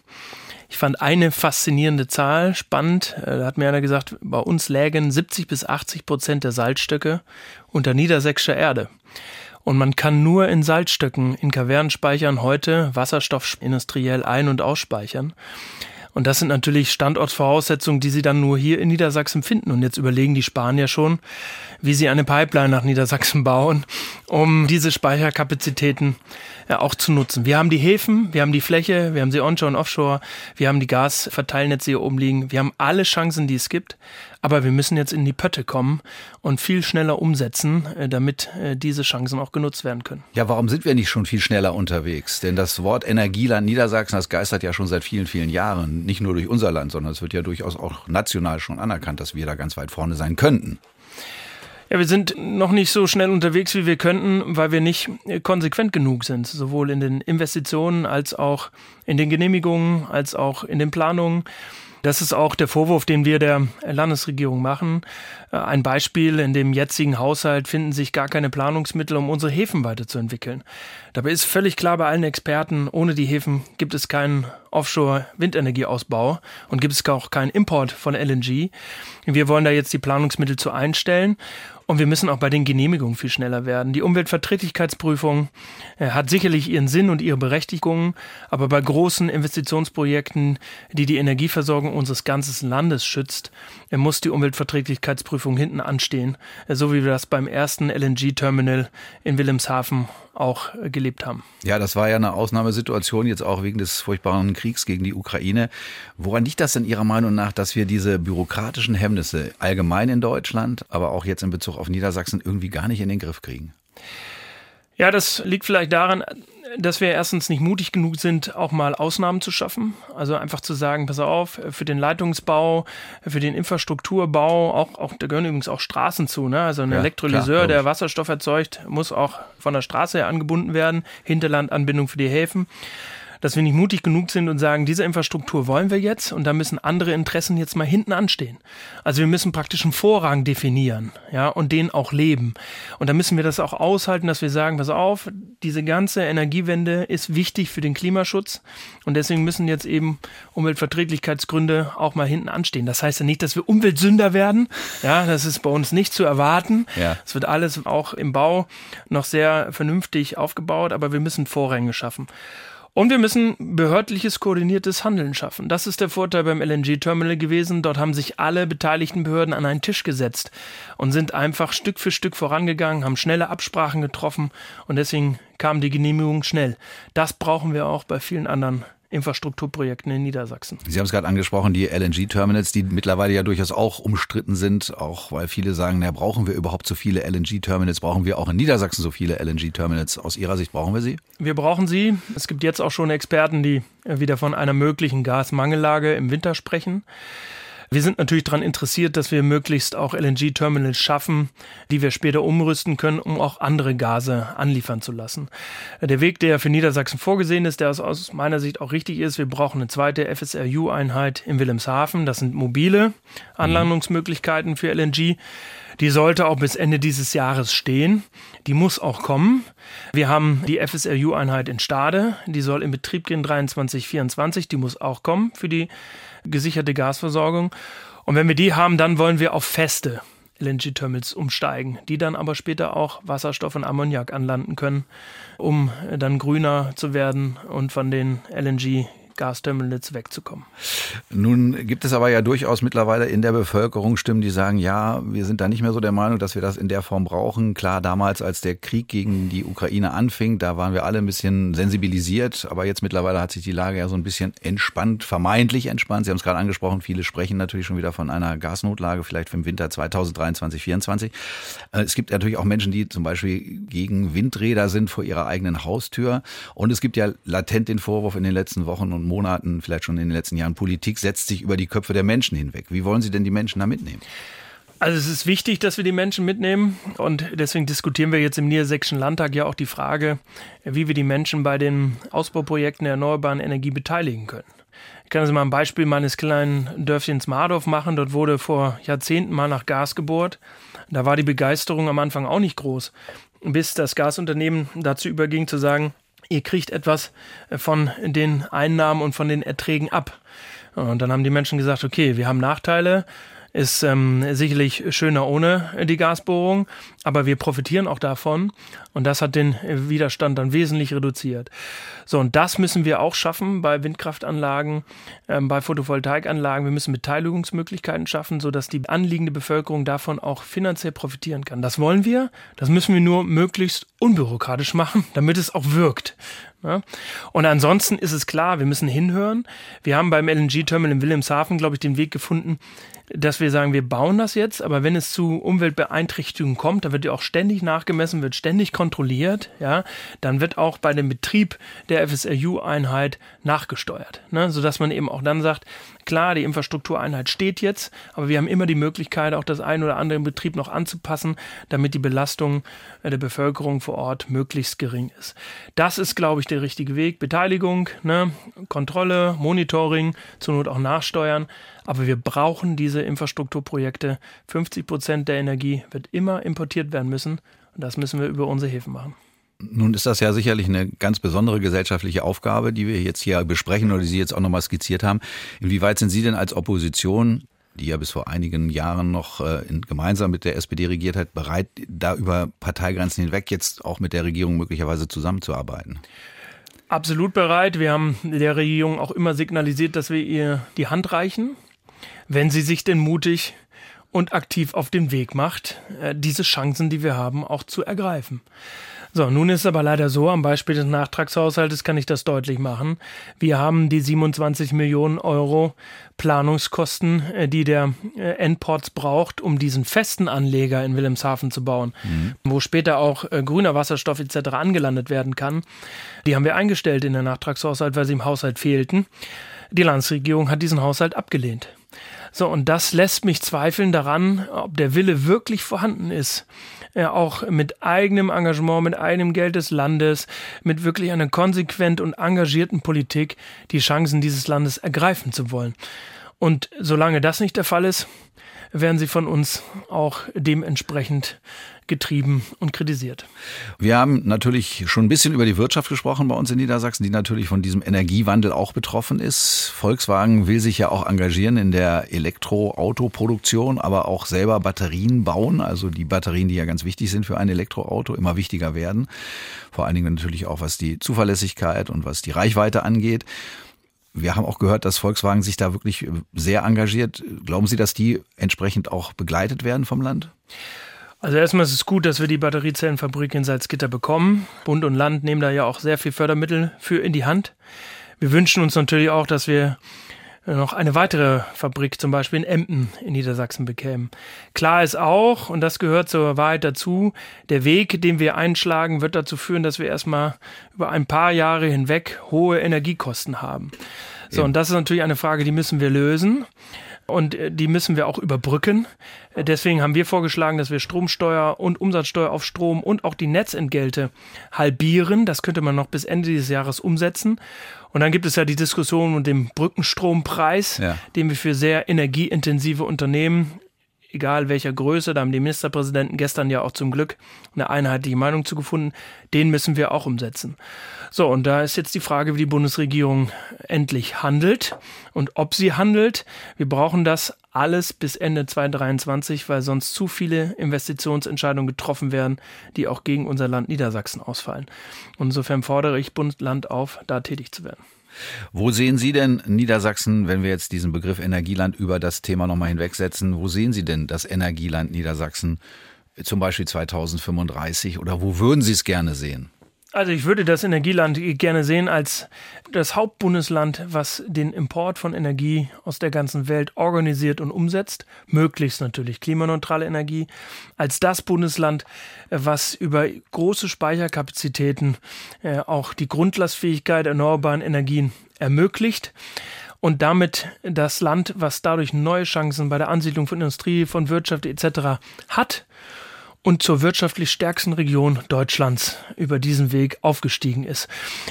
Ich fand eine faszinierende Zahl spannend. Äh, da hat mir einer gesagt, bei uns lägen 70 bis 80 Prozent der Salzstöcke unter niedersächsischer Erde. Und man kann nur in Salzstöcken, in Kavernenspeichern heute Wasserstoff industriell ein- und ausspeichern. Und das sind natürlich Standortvoraussetzungen, die sie dann nur hier in Niedersachsen finden. Und jetzt überlegen die Spanier schon, wie sie eine Pipeline nach Niedersachsen bauen, um diese Speicherkapazitäten auch zu nutzen. Wir haben die Häfen, wir haben die Fläche, wir haben sie onshore und offshore, wir haben die Gasverteilnetze hier oben liegen, wir haben alle Chancen, die es gibt. Aber wir müssen jetzt in die Pötte kommen und viel schneller umsetzen, äh, damit äh, diese Chancen auch genutzt werden können. Ja, warum sind wir nicht schon viel schneller unterwegs? Denn das Wort Energieland Niedersachsen, das geistert ja schon seit vielen, vielen Jahren. Nicht nur durch unser Land, sondern es wird ja durchaus auch national schon anerkannt, dass wir da ganz weit vorne sein könnten. Ja, wir sind noch nicht so schnell unterwegs, wie wir könnten, weil wir nicht konsequent genug sind, sowohl in den Investitionen als auch in den Genehmigungen, als auch in den Planungen. Das ist auch der Vorwurf, den wir der Landesregierung machen. Äh, ein Beispiel, in dem jetzigen Haushalt finden sich gar keine Planungsmittel, um unsere Häfen weiterzuentwickeln. Dabei ist völlig klar bei allen Experten, ohne die Häfen gibt es keinen Offshore-Windenergieausbau und gibt es auch keinen Import von LNG. Wir wollen da jetzt die Planungsmittel zu einstellen und wir müssen auch bei den Genehmigungen viel schneller werden. Die Umweltverträglichkeitsprüfung äh, hat sicherlich ihren Sinn und ihre Berechtigung, aber bei großen Investitionsprojekten, die die Energieversorgung unseres ganzen Landes schützt, äh, muss die Umweltverträglichkeitsprüfung hinten anstehen, äh, so wie wir das beim ersten LNG-Terminal in Wilhelmshaven auch gelebt haben. Ja, das war ja eine Ausnahmesituation, jetzt auch wegen des furchtbaren Kriegs gegen die Ukraine. Woran liegt das denn Ihrer Meinung nach, dass wir diese bürokratischen Hemmnisse allgemein in Deutschland, aber auch jetzt in Bezug auf Niedersachsen irgendwie gar nicht in den Griff kriegen? Ja, das liegt vielleicht daran, dass wir erstens nicht mutig genug sind, auch mal Ausnahmen zu schaffen. Also einfach zu sagen, pass auf, für den Leitungsbau, für den Infrastrukturbau, auch, auch da gehören übrigens auch Straßen zu. Ne? Also ein ja, Elektrolyseur, klar, der Wasserstoff erzeugt, muss auch von der Straße her angebunden werden. Hinterlandanbindung für die Häfen dass wir nicht mutig genug sind und sagen, diese Infrastruktur wollen wir jetzt und da müssen andere Interessen jetzt mal hinten anstehen. Also wir müssen praktisch einen Vorrang definieren, ja, und den auch leben. Und da müssen wir das auch aushalten, dass wir sagen, pass auf, diese ganze Energiewende ist wichtig für den Klimaschutz und deswegen müssen jetzt eben Umweltverträglichkeitsgründe auch mal hinten anstehen. Das heißt ja nicht, dass wir Umweltsünder werden. Ja, das ist bei uns nicht zu erwarten. Ja. Es wird alles auch im Bau noch sehr vernünftig aufgebaut, aber wir müssen Vorränge schaffen. Und wir müssen behördliches koordiniertes Handeln schaffen. Das ist der Vorteil beim LNG-Terminal gewesen. Dort haben sich alle beteiligten Behörden an einen Tisch gesetzt und sind einfach Stück für Stück vorangegangen, haben schnelle Absprachen getroffen und deswegen kam die Genehmigung schnell. Das brauchen wir auch bei vielen anderen Infrastrukturprojekten in Niedersachsen. Sie haben es gerade angesprochen, die LNG-Terminals, die mittlerweile ja durchaus auch umstritten sind, auch weil viele sagen, na, brauchen wir überhaupt so viele LNG-Terminals? Brauchen wir auch in Niedersachsen so viele LNG-Terminals? Aus Ihrer Sicht brauchen wir sie? Wir brauchen sie. Es gibt jetzt auch schon Experten, die wieder von einer möglichen Gasmangellage im Winter sprechen. Wir sind natürlich daran interessiert, dass wir möglichst auch LNG-Terminals schaffen, die wir später umrüsten können, um auch andere Gase anliefern zu lassen. Der Weg, der für Niedersachsen vorgesehen ist, der aus meiner Sicht auch richtig ist, wir brauchen eine zweite FSRU-Einheit in Wilhelmshaven. Das sind mobile Anlandungsmöglichkeiten für LNG. Die sollte auch bis Ende dieses Jahres stehen. Die muss auch kommen. Wir haben die FSRU-Einheit in Stade. Die soll in Betrieb gehen 23, 24. Die muss auch kommen für die gesicherte Gasversorgung. Und wenn wir die haben, dann wollen wir auf feste LNG-Terminals umsteigen, die dann aber später auch Wasserstoff und Ammoniak anlanden können, um dann grüner zu werden und von den LNG Gasterminals wegzukommen. Nun gibt es aber ja durchaus mittlerweile in der Bevölkerung Stimmen, die sagen, ja, wir sind da nicht mehr so der Meinung, dass wir das in der Form brauchen. Klar, damals, als der Krieg gegen die Ukraine anfing, da waren wir alle ein bisschen sensibilisiert, aber jetzt mittlerweile hat sich die Lage ja so ein bisschen entspannt, vermeintlich entspannt. Sie haben es gerade angesprochen, viele sprechen natürlich schon wieder von einer Gasnotlage, vielleicht für den Winter 2023, 2024. Äh, es gibt natürlich auch Menschen, die zum Beispiel gegen Windräder sind vor ihrer eigenen Haustür. Und es gibt ja latent den Vorwurf in den letzten Wochen und und Monaten, vielleicht schon in den letzten Jahren, Politik setzt sich über die Köpfe der Menschen hinweg. Wie wollen Sie denn die Menschen da mitnehmen? Also es ist wichtig, dass wir die Menschen mitnehmen und deswegen diskutieren wir jetzt im Niedersächsischen Landtag ja auch die Frage, wie wir die Menschen bei den Ausbauprojekten der erneuerbaren Energie beteiligen können. Ich kann also mal ein Beispiel meines kleinen Dörfchens Mardorf machen. Dort wurde vor Jahrzehnten mal nach Gas gebohrt. Da war die Begeisterung am Anfang auch nicht groß, bis das Gasunternehmen dazu überging zu sagen, ihr kriegt etwas äh, von den Einnahmen und von den Erträgen ab. Und dann haben die Menschen gesagt, okay, wir haben Nachteile, ist ähm, sicherlich schöner ohne die Gasbohrung, aber wir profitieren auch davon und das hat den Widerstand dann wesentlich reduziert. So, und das müssen wir auch schaffen bei Windkraftanlagen, ähm, bei Photovoltaikanlagen. Wir müssen Beteiligungsmöglichkeiten schaffen, sodass die anliegende Bevölkerung davon auch finanziell profitieren kann. Das wollen wir, das müssen wir nur möglichst unbürokratisch machen, damit es auch wirkt. Ja? Und ansonsten ist es klar, wir müssen hinhören. Wir haben beim LNG-Terminal in Wilhelmshaven, glaube ich, den Weg gefunden, dass wir sagen, wir bauen das jetzt, aber wenn es zu Umweltbeeinträchtigungen kommt, da wird ja auch ständig nachgemessen, wird ständig kontrolliert, ja, dann wird auch bei dem Betrieb der FSRU-Einheit nachgesteuert, ne, sodass man eben auch dann sagt, klar, die Infrastruktureinheit steht jetzt, aber wir haben immer die Möglichkeit, auch das ein oder andere im Betrieb noch anzupassen, damit die Belastung der Bevölkerung vor Ort möglichst gering ist. Das ist, glaube ich, der richtige Weg. Beteiligung, ne, Kontrolle, Monitoring, zur Not auch nachsteuern, aber wir brauchen diese Infrastrukturprojekte. 50 Prozent der Energie wird immer importiert werden müssen. Und das müssen wir über unsere Häfen machen. Nun ist das ja sicherlich eine ganz besondere gesellschaftliche Aufgabe, die wir jetzt hier besprechen oder die Sie jetzt auch nochmal skizziert haben. Inwieweit sind Sie denn als Opposition, die ja bis vor einigen Jahren noch äh, in, gemeinsam mit der SPD regiert hat, bereit, da über Parteigrenzen hinweg jetzt auch mit der Regierung möglicherweise zusammenzuarbeiten? Absolut bereit. Wir haben der Regierung auch immer signalisiert, dass wir ihr die Hand reichen wenn sie sich denn mutig und aktiv auf den Weg macht, äh, diese Chancen, die wir haben, auch zu ergreifen. So, nun ist es aber leider so, am Beispiel des Nachtragshaushaltes kann ich das deutlich machen. Wir haben die 27 Millionen Euro Planungskosten, äh, die der äh, Endports braucht, um diesen festen Anleger in Wilhelmshaven zu bauen, mhm. wo später auch grüner Wasserstoff etc. angelandet werden kann. Die haben wir eingestellt in der Nachtragshaushalt, weil sie im Haushalt fehlten. Die Landesregierung hat diesen Haushalt abgelehnt. So, und das lässt mich zweifeln daran, ob der Wille wirklich vorhanden ist, ja, auch mit eigenem Engagement, mit eigenem Geld des Landes, mit wirklich einer konsequent und engagierten Politik die Chancen dieses Landes ergreifen zu wollen. Und solange das nicht der Fall ist, werden sie von uns auch dementsprechend getrieben und kritisiert. Wir haben natürlich schon ein bisschen über die Wirtschaft gesprochen bei uns in Niedersachsen, die natürlich von diesem Energiewandel auch betroffen ist. Volkswagen will sich ja auch engagieren in der Elektroautoproduktion, aber auch selber Batterien bauen, also die Batterien, die ja ganz wichtig sind für ein Elektroauto, immer wichtiger werden. Vor allen Dingen natürlich auch was die Zuverlässigkeit und was die Reichweite angeht. Wir haben auch gehört, dass Volkswagen sich da wirklich sehr engagiert. Glauben Sie, dass die entsprechend auch begleitet werden vom Land? Also erstmal ist es gut, dass wir die Batteriezellenfabrik in Salzgitter bekommen. Bund und Land nehmen da ja auch sehr viel Fördermittel für in die Hand. Wir wünschen uns natürlich auch, dass wir noch eine weitere Fabrik, zum Beispiel in Emden in Niedersachsen, bekämen. Klar ist auch, und das gehört zur Wahrheit dazu, der Weg, den wir einschlagen, wird dazu führen, dass wir erstmal über ein paar Jahre hinweg hohe Energiekosten haben. So, und das ist natürlich eine Frage, die müssen wir lösen und äh, die müssen wir auch überbrücken. Äh, deswegen haben wir vorgeschlagen, dass wir Stromsteuer und Umsatzsteuer auf Strom und auch die Netzentgelte halbieren. Das könnte man noch bis Ende dieses Jahres umsetzen. Und dann gibt es ja die Diskussion um den Brückenstrompreis, ja. den wir für sehr energieintensive Unternehmen egal welcher Größe, da haben die Ministerpräsidenten gestern ja auch zum Glück eine einheitliche Meinung zu gefunden, den müssen wir auch umsetzen. So, und da ist jetzt die Frage, wie die Bundesregierung endlich handelt und ob sie handelt. Wir brauchen das alles bis Ende 2023, weil sonst zu viele Investitionsentscheidungen getroffen werden, die auch gegen unser Land Niedersachsen ausfallen. Und insofern fordere ich Bund, Land auf, da tätig zu werden. Wo sehen Sie denn Niedersachsen, wenn wir jetzt diesen Begriff Energieland über das Thema nochmal hinwegsetzen, wo sehen Sie denn das Energieland Niedersachsen zum Beispiel 2035 oder wo würden Sie es gerne sehen? Also ich würde das Energieland gerne sehen als das Hauptbundesland, was den Import von Energie aus der ganzen Welt organisiert und umsetzt, möglichst natürlich klimaneutrale Energie, als das Bundesland, was über große Speicherkapazitäten äh, auch die Grundlastfähigkeit erneuerbaren Energien ermöglicht und damit das Land, was dadurch neue Chancen bei der Ansiedlung von Industrie, von Wirtschaft etc. hat und zur wirtschaftlich stärksten Region Deutschlands über diesen Weg aufgestiegen ist.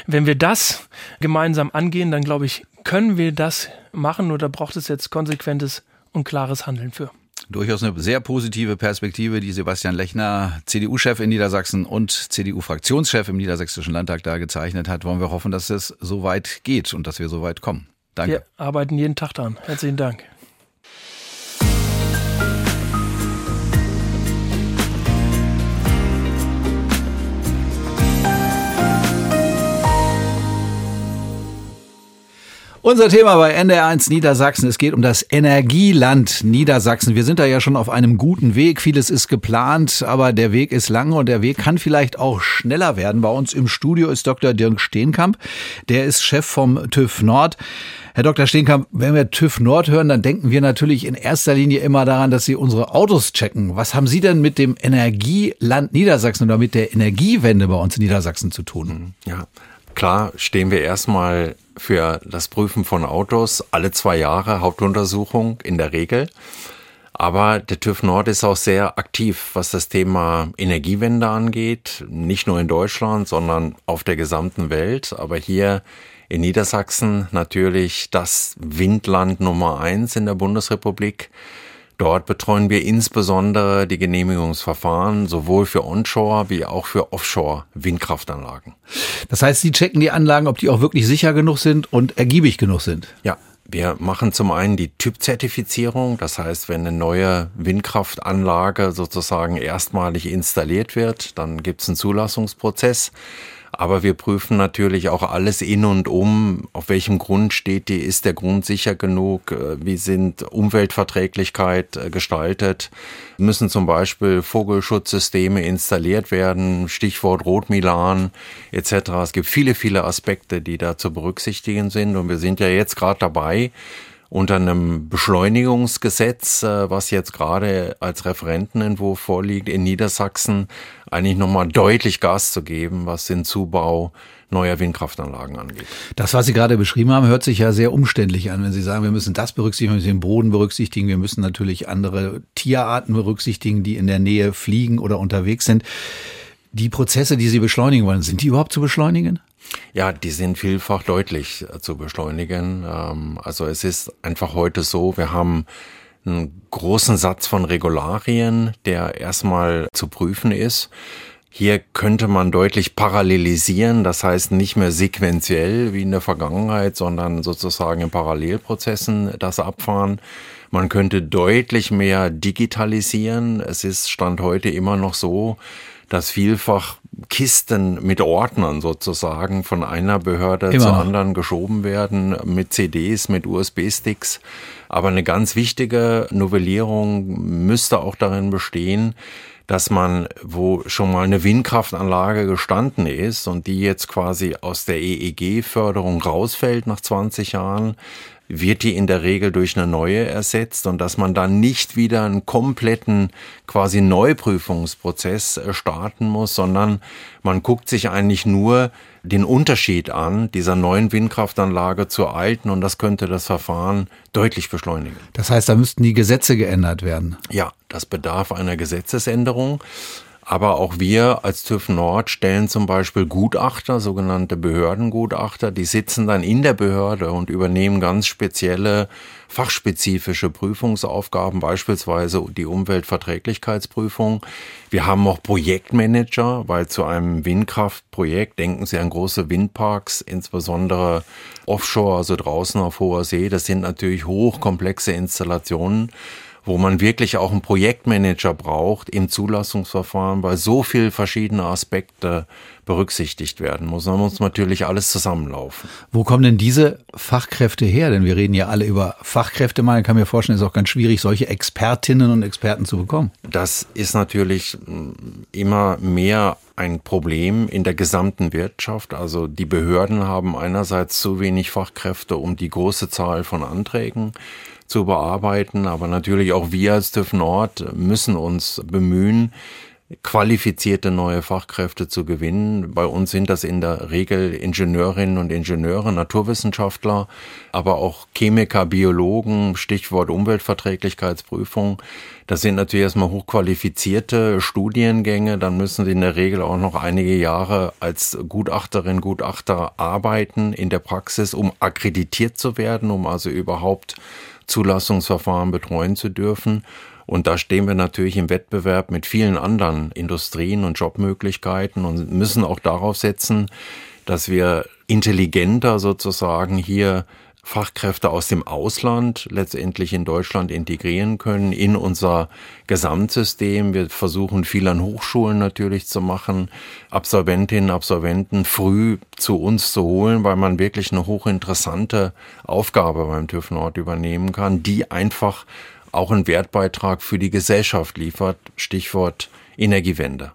Wenn wir das gemeinsam angehen, dann glaube ich, können wir das machen, nur da braucht es jetzt konsequentes und klares Handeln für. Durchaus eine sehr positive Perspektive, die Sebastian Lechner, CDU-Chef in Niedersachsen und CDU-Fraktionschef im Niedersächsischen Landtag da gezeichnet hat. Wollen wir hoffen, dass es so weit geht und dass wir so weit kommen. Danke. Wir arbeiten jeden Tag daran. Herzlichen Dank. Unser Thema bei NDR1 Niedersachsen, es geht um das Energieland Niedersachsen. Wir sind da ja schon auf einem guten Weg. Vieles ist geplant, aber der Weg ist lang und der Weg kann vielleicht auch schneller werden. Bei uns im Studio ist Dr. Dirk Steenkamp. Der ist Chef vom TÜV Nord. Herr Dr. Steenkamp, wenn wir TÜV Nord hören, dann denken wir natürlich in erster Linie immer daran, dass Sie unsere Autos checken. Was haben Sie denn mit dem Energieland Niedersachsen oder mit der Energiewende bei uns in Niedersachsen zu tun? Ja, klar stehen wir erstmal für das Prüfen von Autos alle zwei Jahre Hauptuntersuchung in der Regel. Aber der TÜV Nord ist auch sehr aktiv, was das Thema Energiewende angeht. Nicht nur in Deutschland, sondern auf der gesamten Welt. Aber hier in Niedersachsen natürlich das Windland Nummer eins in der Bundesrepublik. Dort betreuen wir insbesondere die Genehmigungsverfahren sowohl für Onshore wie auch für Offshore Windkraftanlagen. Das heißt, Sie checken die Anlagen, ob die auch wirklich sicher genug sind und ergiebig genug sind. Ja, wir machen zum einen die Typzertifizierung, das heißt, wenn eine neue Windkraftanlage sozusagen erstmalig installiert wird, dann gibt es einen Zulassungsprozess. Aber wir prüfen natürlich auch alles in und um, auf welchem Grund steht die, ist der Grund sicher genug, äh, wie sind Umweltverträglichkeit äh, gestaltet, müssen zum Beispiel Vogelschutzsysteme installiert werden, Stichwort Rotmilan etc. Es gibt viele, viele Aspekte, die da zu berücksichtigen sind. Und wir sind ja jetzt gerade dabei, unter einem Beschleunigungsgesetz, äh, was jetzt gerade als Referentenentwurf vorliegt, in Niedersachsen eigentlich nochmal deutlich Gas zu geben, was den Zubau neuer Windkraftanlagen angeht. Das, was Sie gerade beschrieben haben, hört sich ja sehr umständlich an, wenn Sie sagen, wir müssen das berücksichtigen, wir müssen den Boden berücksichtigen, wir müssen natürlich andere Tierarten berücksichtigen, die in der Nähe fliegen oder unterwegs sind. Die Prozesse, die Sie beschleunigen wollen, sind die überhaupt zu beschleunigen? Ja, die sind vielfach deutlich äh, zu beschleunigen. Ähm, also es ist einfach heute so, wir haben einen großen Satz von Regularien, der erstmal zu prüfen ist. Hier könnte man deutlich parallelisieren, das heißt nicht mehr sequenziell wie in der Vergangenheit, sondern sozusagen in Parallelprozessen das abfahren. Man könnte deutlich mehr digitalisieren. Es ist Stand heute immer noch so, dass vielfach Kisten mit Ordnern sozusagen von einer Behörde Immer. zur anderen geschoben werden, mit CDs, mit USB-Sticks. Aber eine ganz wichtige Novellierung müsste auch darin bestehen, dass man, wo schon mal eine Windkraftanlage gestanden ist und die jetzt quasi aus der EEG-Förderung rausfällt nach 20 Jahren, wird die in der Regel durch eine neue ersetzt und dass man dann nicht wieder einen kompletten quasi Neuprüfungsprozess äh, starten muss, sondern man guckt sich eigentlich nur den Unterschied an dieser neuen Windkraftanlage zur alten und das könnte das Verfahren deutlich beschleunigen. Das heißt, da müssten die Gesetze geändert werden. Ja, das bedarf einer Gesetzesänderung. Aber auch wir als TÜV Nord stellen zum Beispiel Gutachter, sogenannte Behördengutachter, die sitzen dann in der Behörde und übernehmen ganz spezielle fachspezifische Prüfungsaufgaben, beispielsweise die Umweltverträglichkeitsprüfung. Wir haben auch Projektmanager, weil zu einem Windkraftprojekt denken Sie an große Windparks, insbesondere offshore, also draußen auf hoher See. Das sind natürlich hochkomplexe Installationen wo man wirklich auch einen Projektmanager braucht im Zulassungsverfahren, weil so viel verschiedene Aspekte berücksichtigt werden muss. Da muss natürlich alles zusammenlaufen. Wo kommen denn diese Fachkräfte her? Denn wir reden ja alle über Fachkräfte. Man kann mir vorstellen, es ist auch ganz schwierig, solche Expertinnen und Experten zu bekommen. Das ist natürlich mm, immer mehr ein Problem in der gesamten Wirtschaft. Also die Behörden haben einerseits zu wenig Fachkräfte, um die große Zahl von Anträgen zu bearbeiten. Aber natürlich auch wir als TÜV Nord müssen uns bemühen, qualifizierte neue Fachkräfte zu gewinnen. Bei uns sind das in der Regel Ingenieurinnen und Ingenieure, Naturwissenschaftler, aber auch Chemiker, Biologen, Stichwort Umweltverträglichkeitsprüfung. Das sind natürlich erstmal hochqualifizierte Studiengänge. Dann müssen sie in der Regel auch noch einige Jahre als Gutachterin, Gutachter arbeiten in der Praxis, um akkreditiert zu werden, um also überhaupt Zulassungsverfahren betreuen zu dürfen. Und da stehen wir natürlich im Wettbewerb mit vielen anderen Industrien und Jobmöglichkeiten und müssen auch darauf setzen, dass wir intelligenter sozusagen hier Fachkräfte aus dem Ausland letztendlich in Deutschland integrieren können in unser Gesamtsystem. Wir versuchen viel an Hochschulen natürlich zu machen, Absolventinnen, Absolventen früh zu uns zu holen, weil man wirklich eine hochinteressante Aufgabe beim TÜV Nord übernehmen kann, die einfach auch einen Wertbeitrag für die Gesellschaft liefert. Stichwort Energiewende.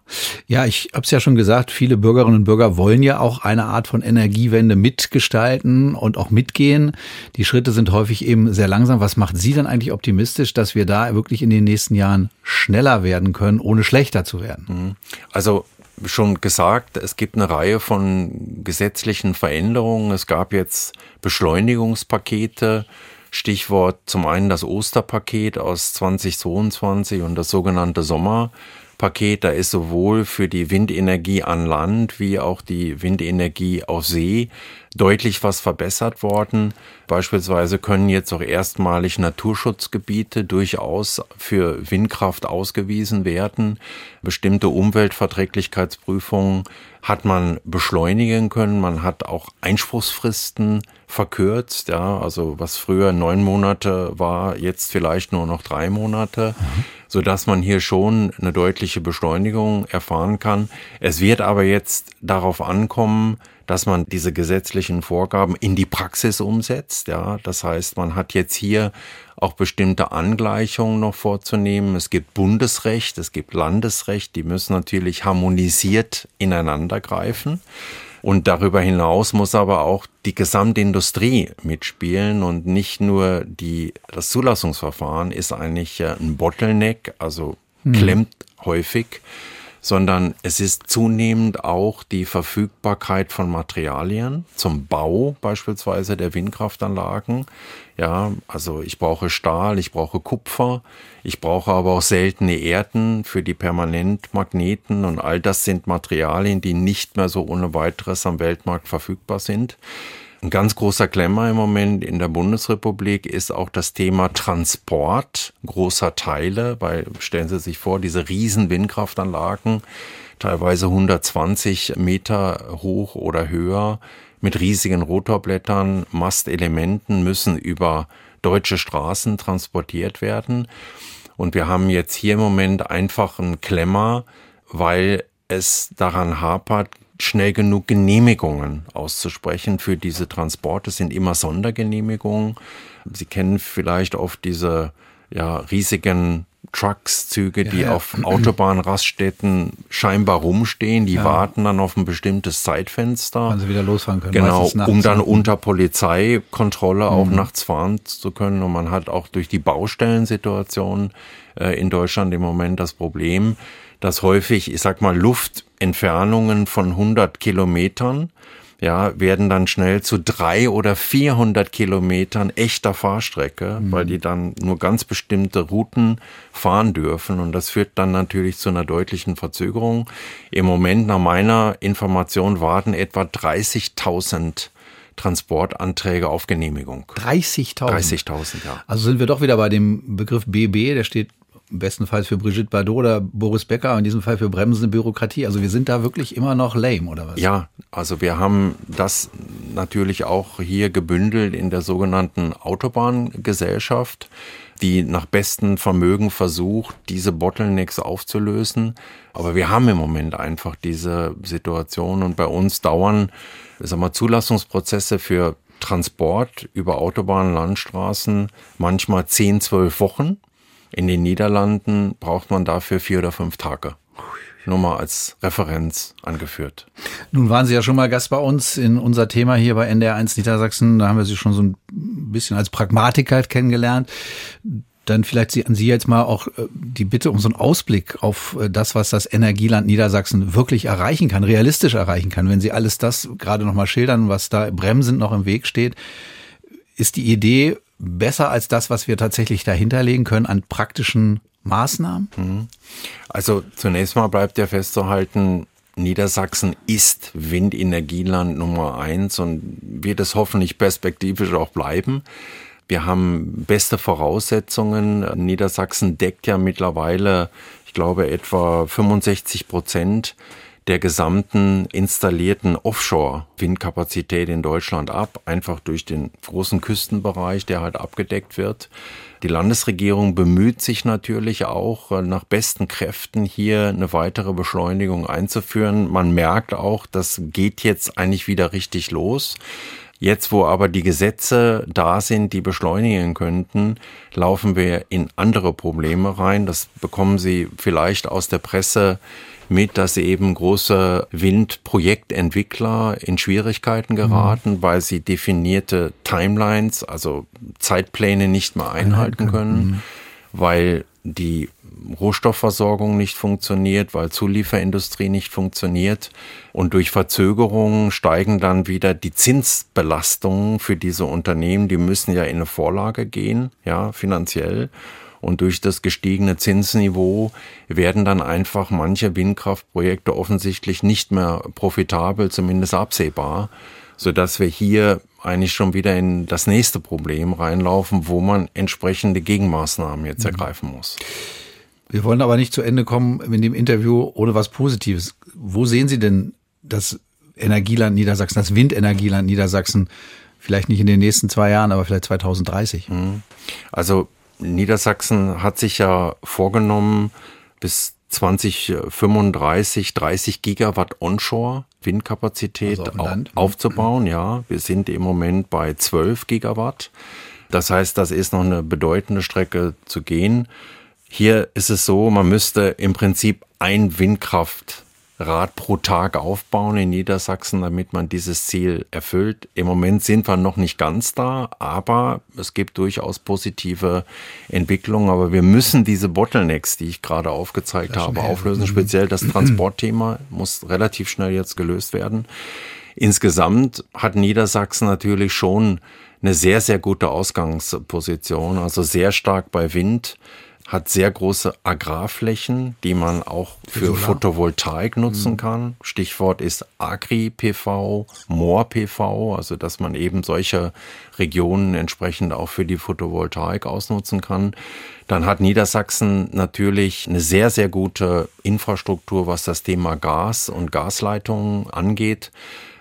Ja, ich habe es ja schon gesagt, viele Bürgerinnen und Bürger wollen ja auch eine Art von Energiewende mitgestalten und auch mitgehen. Die Schritte sind häufig eben sehr langsam. Was macht Sie dann eigentlich optimistisch, dass wir da wirklich in den nächsten Jahren schneller werden können, ohne schlechter zu werden? Mhm. Also schon gesagt, es gibt eine Reihe von gesetzlichen Veränderungen. Es gab jetzt Beschleunigungspakete. Stichwort zum einen das Osterpaket aus 2022 und das sogenannte Sommer. Paket. Da ist sowohl für die Windenergie an Land wie auch die Windenergie auf See deutlich was verbessert worden. Beispielsweise können jetzt auch erstmalig Naturschutzgebiete durchaus für Windkraft ausgewiesen werden. Bestimmte Umweltverträglichkeitsprüfungen hat man beschleunigen können. Man hat auch Einspruchsfristen verkürzt. Ja, also was früher neun Monate war, jetzt vielleicht nur noch drei Monate. Mhm so dass man hier schon eine deutliche Beschleunigung erfahren kann. Es wird aber jetzt darauf ankommen, dass man diese gesetzlichen Vorgaben in die Praxis umsetzt. Ja, das heißt, man hat jetzt hier auch bestimmte Angleichungen noch vorzunehmen. Es gibt Bundesrecht, es gibt Landesrecht, die müssen natürlich harmonisiert ineinander greifen. Und darüber hinaus muss aber auch die Gesamtindustrie mitspielen und nicht nur die, das Zulassungsverfahren ist eigentlich ein Bottleneck, also mhm. klemmt häufig, sondern es ist zunehmend auch die Verfügbarkeit von Materialien zum Bau beispielsweise der Windkraftanlagen. Ja, also ich brauche Stahl, ich brauche Kupfer, ich brauche aber auch seltene Erden für die Permanentmagneten und all das sind Materialien, die nicht mehr so ohne weiteres am Weltmarkt verfügbar sind. Ein ganz großer Klemmer im Moment in der Bundesrepublik ist auch das Thema Transport großer Teile, weil stellen Sie sich vor, diese riesen Windkraftanlagen, teilweise 120 Meter hoch oder höher, mit riesigen Rotorblättern, Mastelementen müssen über deutsche Straßen transportiert werden. Und wir haben jetzt hier im Moment einfach einen Klemmer, weil es daran hapert, schnell genug Genehmigungen auszusprechen für diese Transporte. Es sind immer Sondergenehmigungen. Sie kennen vielleicht oft diese ja, riesigen Trucks, Züge, ja, die ja. auf Autobahnraststätten scheinbar rumstehen, die ja. warten dann auf ein bestimmtes Zeitfenster. Wann sie wieder losfahren können. Genau, um dann unter Polizeikontrolle auch mhm. nachts fahren zu können. Und man hat auch durch die Baustellensituation äh, in Deutschland im Moment das Problem, dass häufig, ich sag mal, Luftentfernungen von 100 Kilometern ja, werden dann schnell zu drei oder 400 Kilometern echter Fahrstrecke, mhm. weil die dann nur ganz bestimmte Routen fahren dürfen. Und das führt dann natürlich zu einer deutlichen Verzögerung. Im Moment, nach meiner Information, warten etwa 30.000 Transportanträge auf Genehmigung. 30.000? 30.000, ja. Also sind wir doch wieder bei dem Begriff BB, der steht bestenfalls für Brigitte Bardot oder Boris Becker, in diesem Fall für bremsende Bürokratie. Also wir sind da wirklich immer noch lame, oder was? Ja, also wir haben das natürlich auch hier gebündelt in der sogenannten Autobahngesellschaft, die nach bestem Vermögen versucht, diese Bottlenecks aufzulösen. Aber wir haben im Moment einfach diese Situation und bei uns dauern, sag mal, Zulassungsprozesse für Transport über Autobahnen, Landstraßen manchmal 10, 12 Wochen. In den Niederlanden braucht man dafür vier oder fünf Tage. Nur mal als Referenz angeführt. Nun waren Sie ja schon mal Gast bei uns in unser Thema hier bei NDR1 Niedersachsen. Da haben wir Sie schon so ein bisschen als Pragmatiker kennengelernt. Dann vielleicht an Sie jetzt mal auch äh, die Bitte um so einen Ausblick auf äh, das, was das Energieland Niedersachsen wirklich erreichen kann, realistisch erreichen kann. Wenn Sie alles das gerade noch mal schildern, was da bremsend noch im Weg steht, ist die Idee besser als das, was wir tatsächlich dahinterlegen können an praktischen Maßnahmen? Mhm. Also zunächst mal bleibt ja festzuhalten, Niedersachsen ist Windenergieland Nummer eins und wird es hoffentlich perspektivisch auch bleiben. Wir haben beste Voraussetzungen. Niedersachsen deckt ja mittlerweile, ich glaube, etwa 65 Prozent der gesamten installierten Offshore-Windkapazität in Deutschland ab, einfach durch den großen Küstenbereich, der halt abgedeckt wird. Die Landesregierung bemüht sich natürlich auch äh, nach besten Kräften hier eine weitere Beschleunigung einzuführen. Man merkt auch, das geht jetzt eigentlich wieder richtig los. Jetzt, wo aber die Gesetze da sind, die beschleunigen könnten, laufen wir in andere Probleme rein. Das bekommen Sie vielleicht aus der Presse mit, dass eben große Windprojektentwickler in Schwierigkeiten mhm. geraten, mhm. weil sie definierte Timelines, also Zeitpläne nicht mehr einhalten können, mhm. weil die Rohstoffversorgung nicht funktioniert, weil Zulieferindustrie nicht funktioniert. Und durch Verzögerungen steigen dann wieder die Zinsbelastungen für diese Unternehmen. Die müssen ja in eine Vorlage gehen, ja, finanziell. Und durch das gestiegene Zinsniveau werden dann einfach manche Windkraftprojekte offensichtlich nicht mehr profitabel, zumindest absehbar, sodass wir hier eigentlich schon wieder in das nächste Problem reinlaufen, wo man entsprechende Gegenmaßnahmen jetzt mhm. ergreifen muss. Wir wollen aber nicht zu Ende kommen in dem Interview ohne was Positives. Wo sehen Sie denn das Energieland Niedersachsen, das Windenergieland Niedersachsen, vielleicht nicht in den nächsten zwei Jahren, aber vielleicht 2030? Mhm. Also Niedersachsen hat sich ja vorgenommen, bis 2035 30 Gigawatt Onshore Windkapazität also auf aufzubauen. Ja, wir sind im Moment bei 12 Gigawatt. Das heißt, das ist noch eine bedeutende Strecke zu gehen. Hier ist es so, man müsste im Prinzip ein Windkraft Rad pro Tag aufbauen in Niedersachsen, damit man dieses Ziel erfüllt. Im Moment sind wir noch nicht ganz da, aber es gibt durchaus positive Entwicklungen. Aber wir müssen diese Bottlenecks, die ich gerade aufgezeigt habe, auflösen. Mhm. Speziell das Transportthema muss relativ schnell jetzt gelöst werden. Insgesamt hat Niedersachsen natürlich schon eine sehr, sehr gute Ausgangsposition, also sehr stark bei Wind hat sehr große Agrarflächen, die man auch für Solar. Photovoltaik nutzen mhm. kann. Stichwort ist Agri-PV, Moor-PV, also dass man eben solche Regionen entsprechend auch für die Photovoltaik ausnutzen kann. Dann hat Niedersachsen natürlich eine sehr, sehr gute Infrastruktur, was das Thema Gas und Gasleitungen angeht.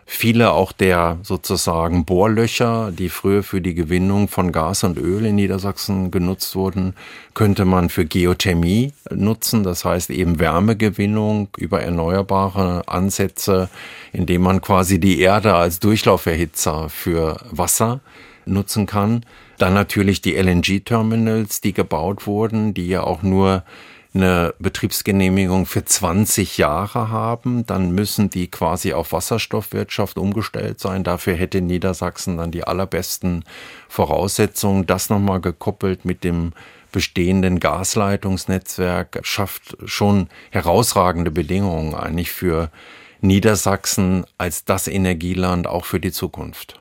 Viele auch der sozusagen Bohrlöcher, die früher für die Gewinnung von Gas und Öl in Niedersachsen genutzt wurden, könnte man für Geothermie nutzen. Das heißt eben Wärmegewinnung über erneuerbare Ansätze, indem man quasi die Erde als Durchlauferhitzer für Wasser nutzen kann. Dann natürlich die LNG-Terminals, die gebaut wurden, die ja auch nur eine Betriebsgenehmigung für 20 Jahre haben, dann müssen die quasi auf Wasserstoffwirtschaft umgestellt sein. Dafür hätte Niedersachsen dann die allerbesten Voraussetzungen. Das nochmal gekoppelt mit dem bestehenden Gasleitungsnetzwerk schafft schon herausragende Bedingungen eigentlich für Niedersachsen als das Energieland auch für die Zukunft.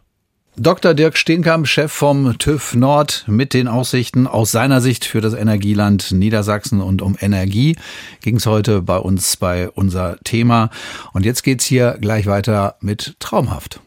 Dr. Dirk Steenkamp, Chef vom TÜV Nord, mit den Aussichten aus seiner Sicht für das Energieland Niedersachsen und um Energie ging es heute bei uns bei unser Thema. Und jetzt geht's hier gleich weiter mit Traumhaft.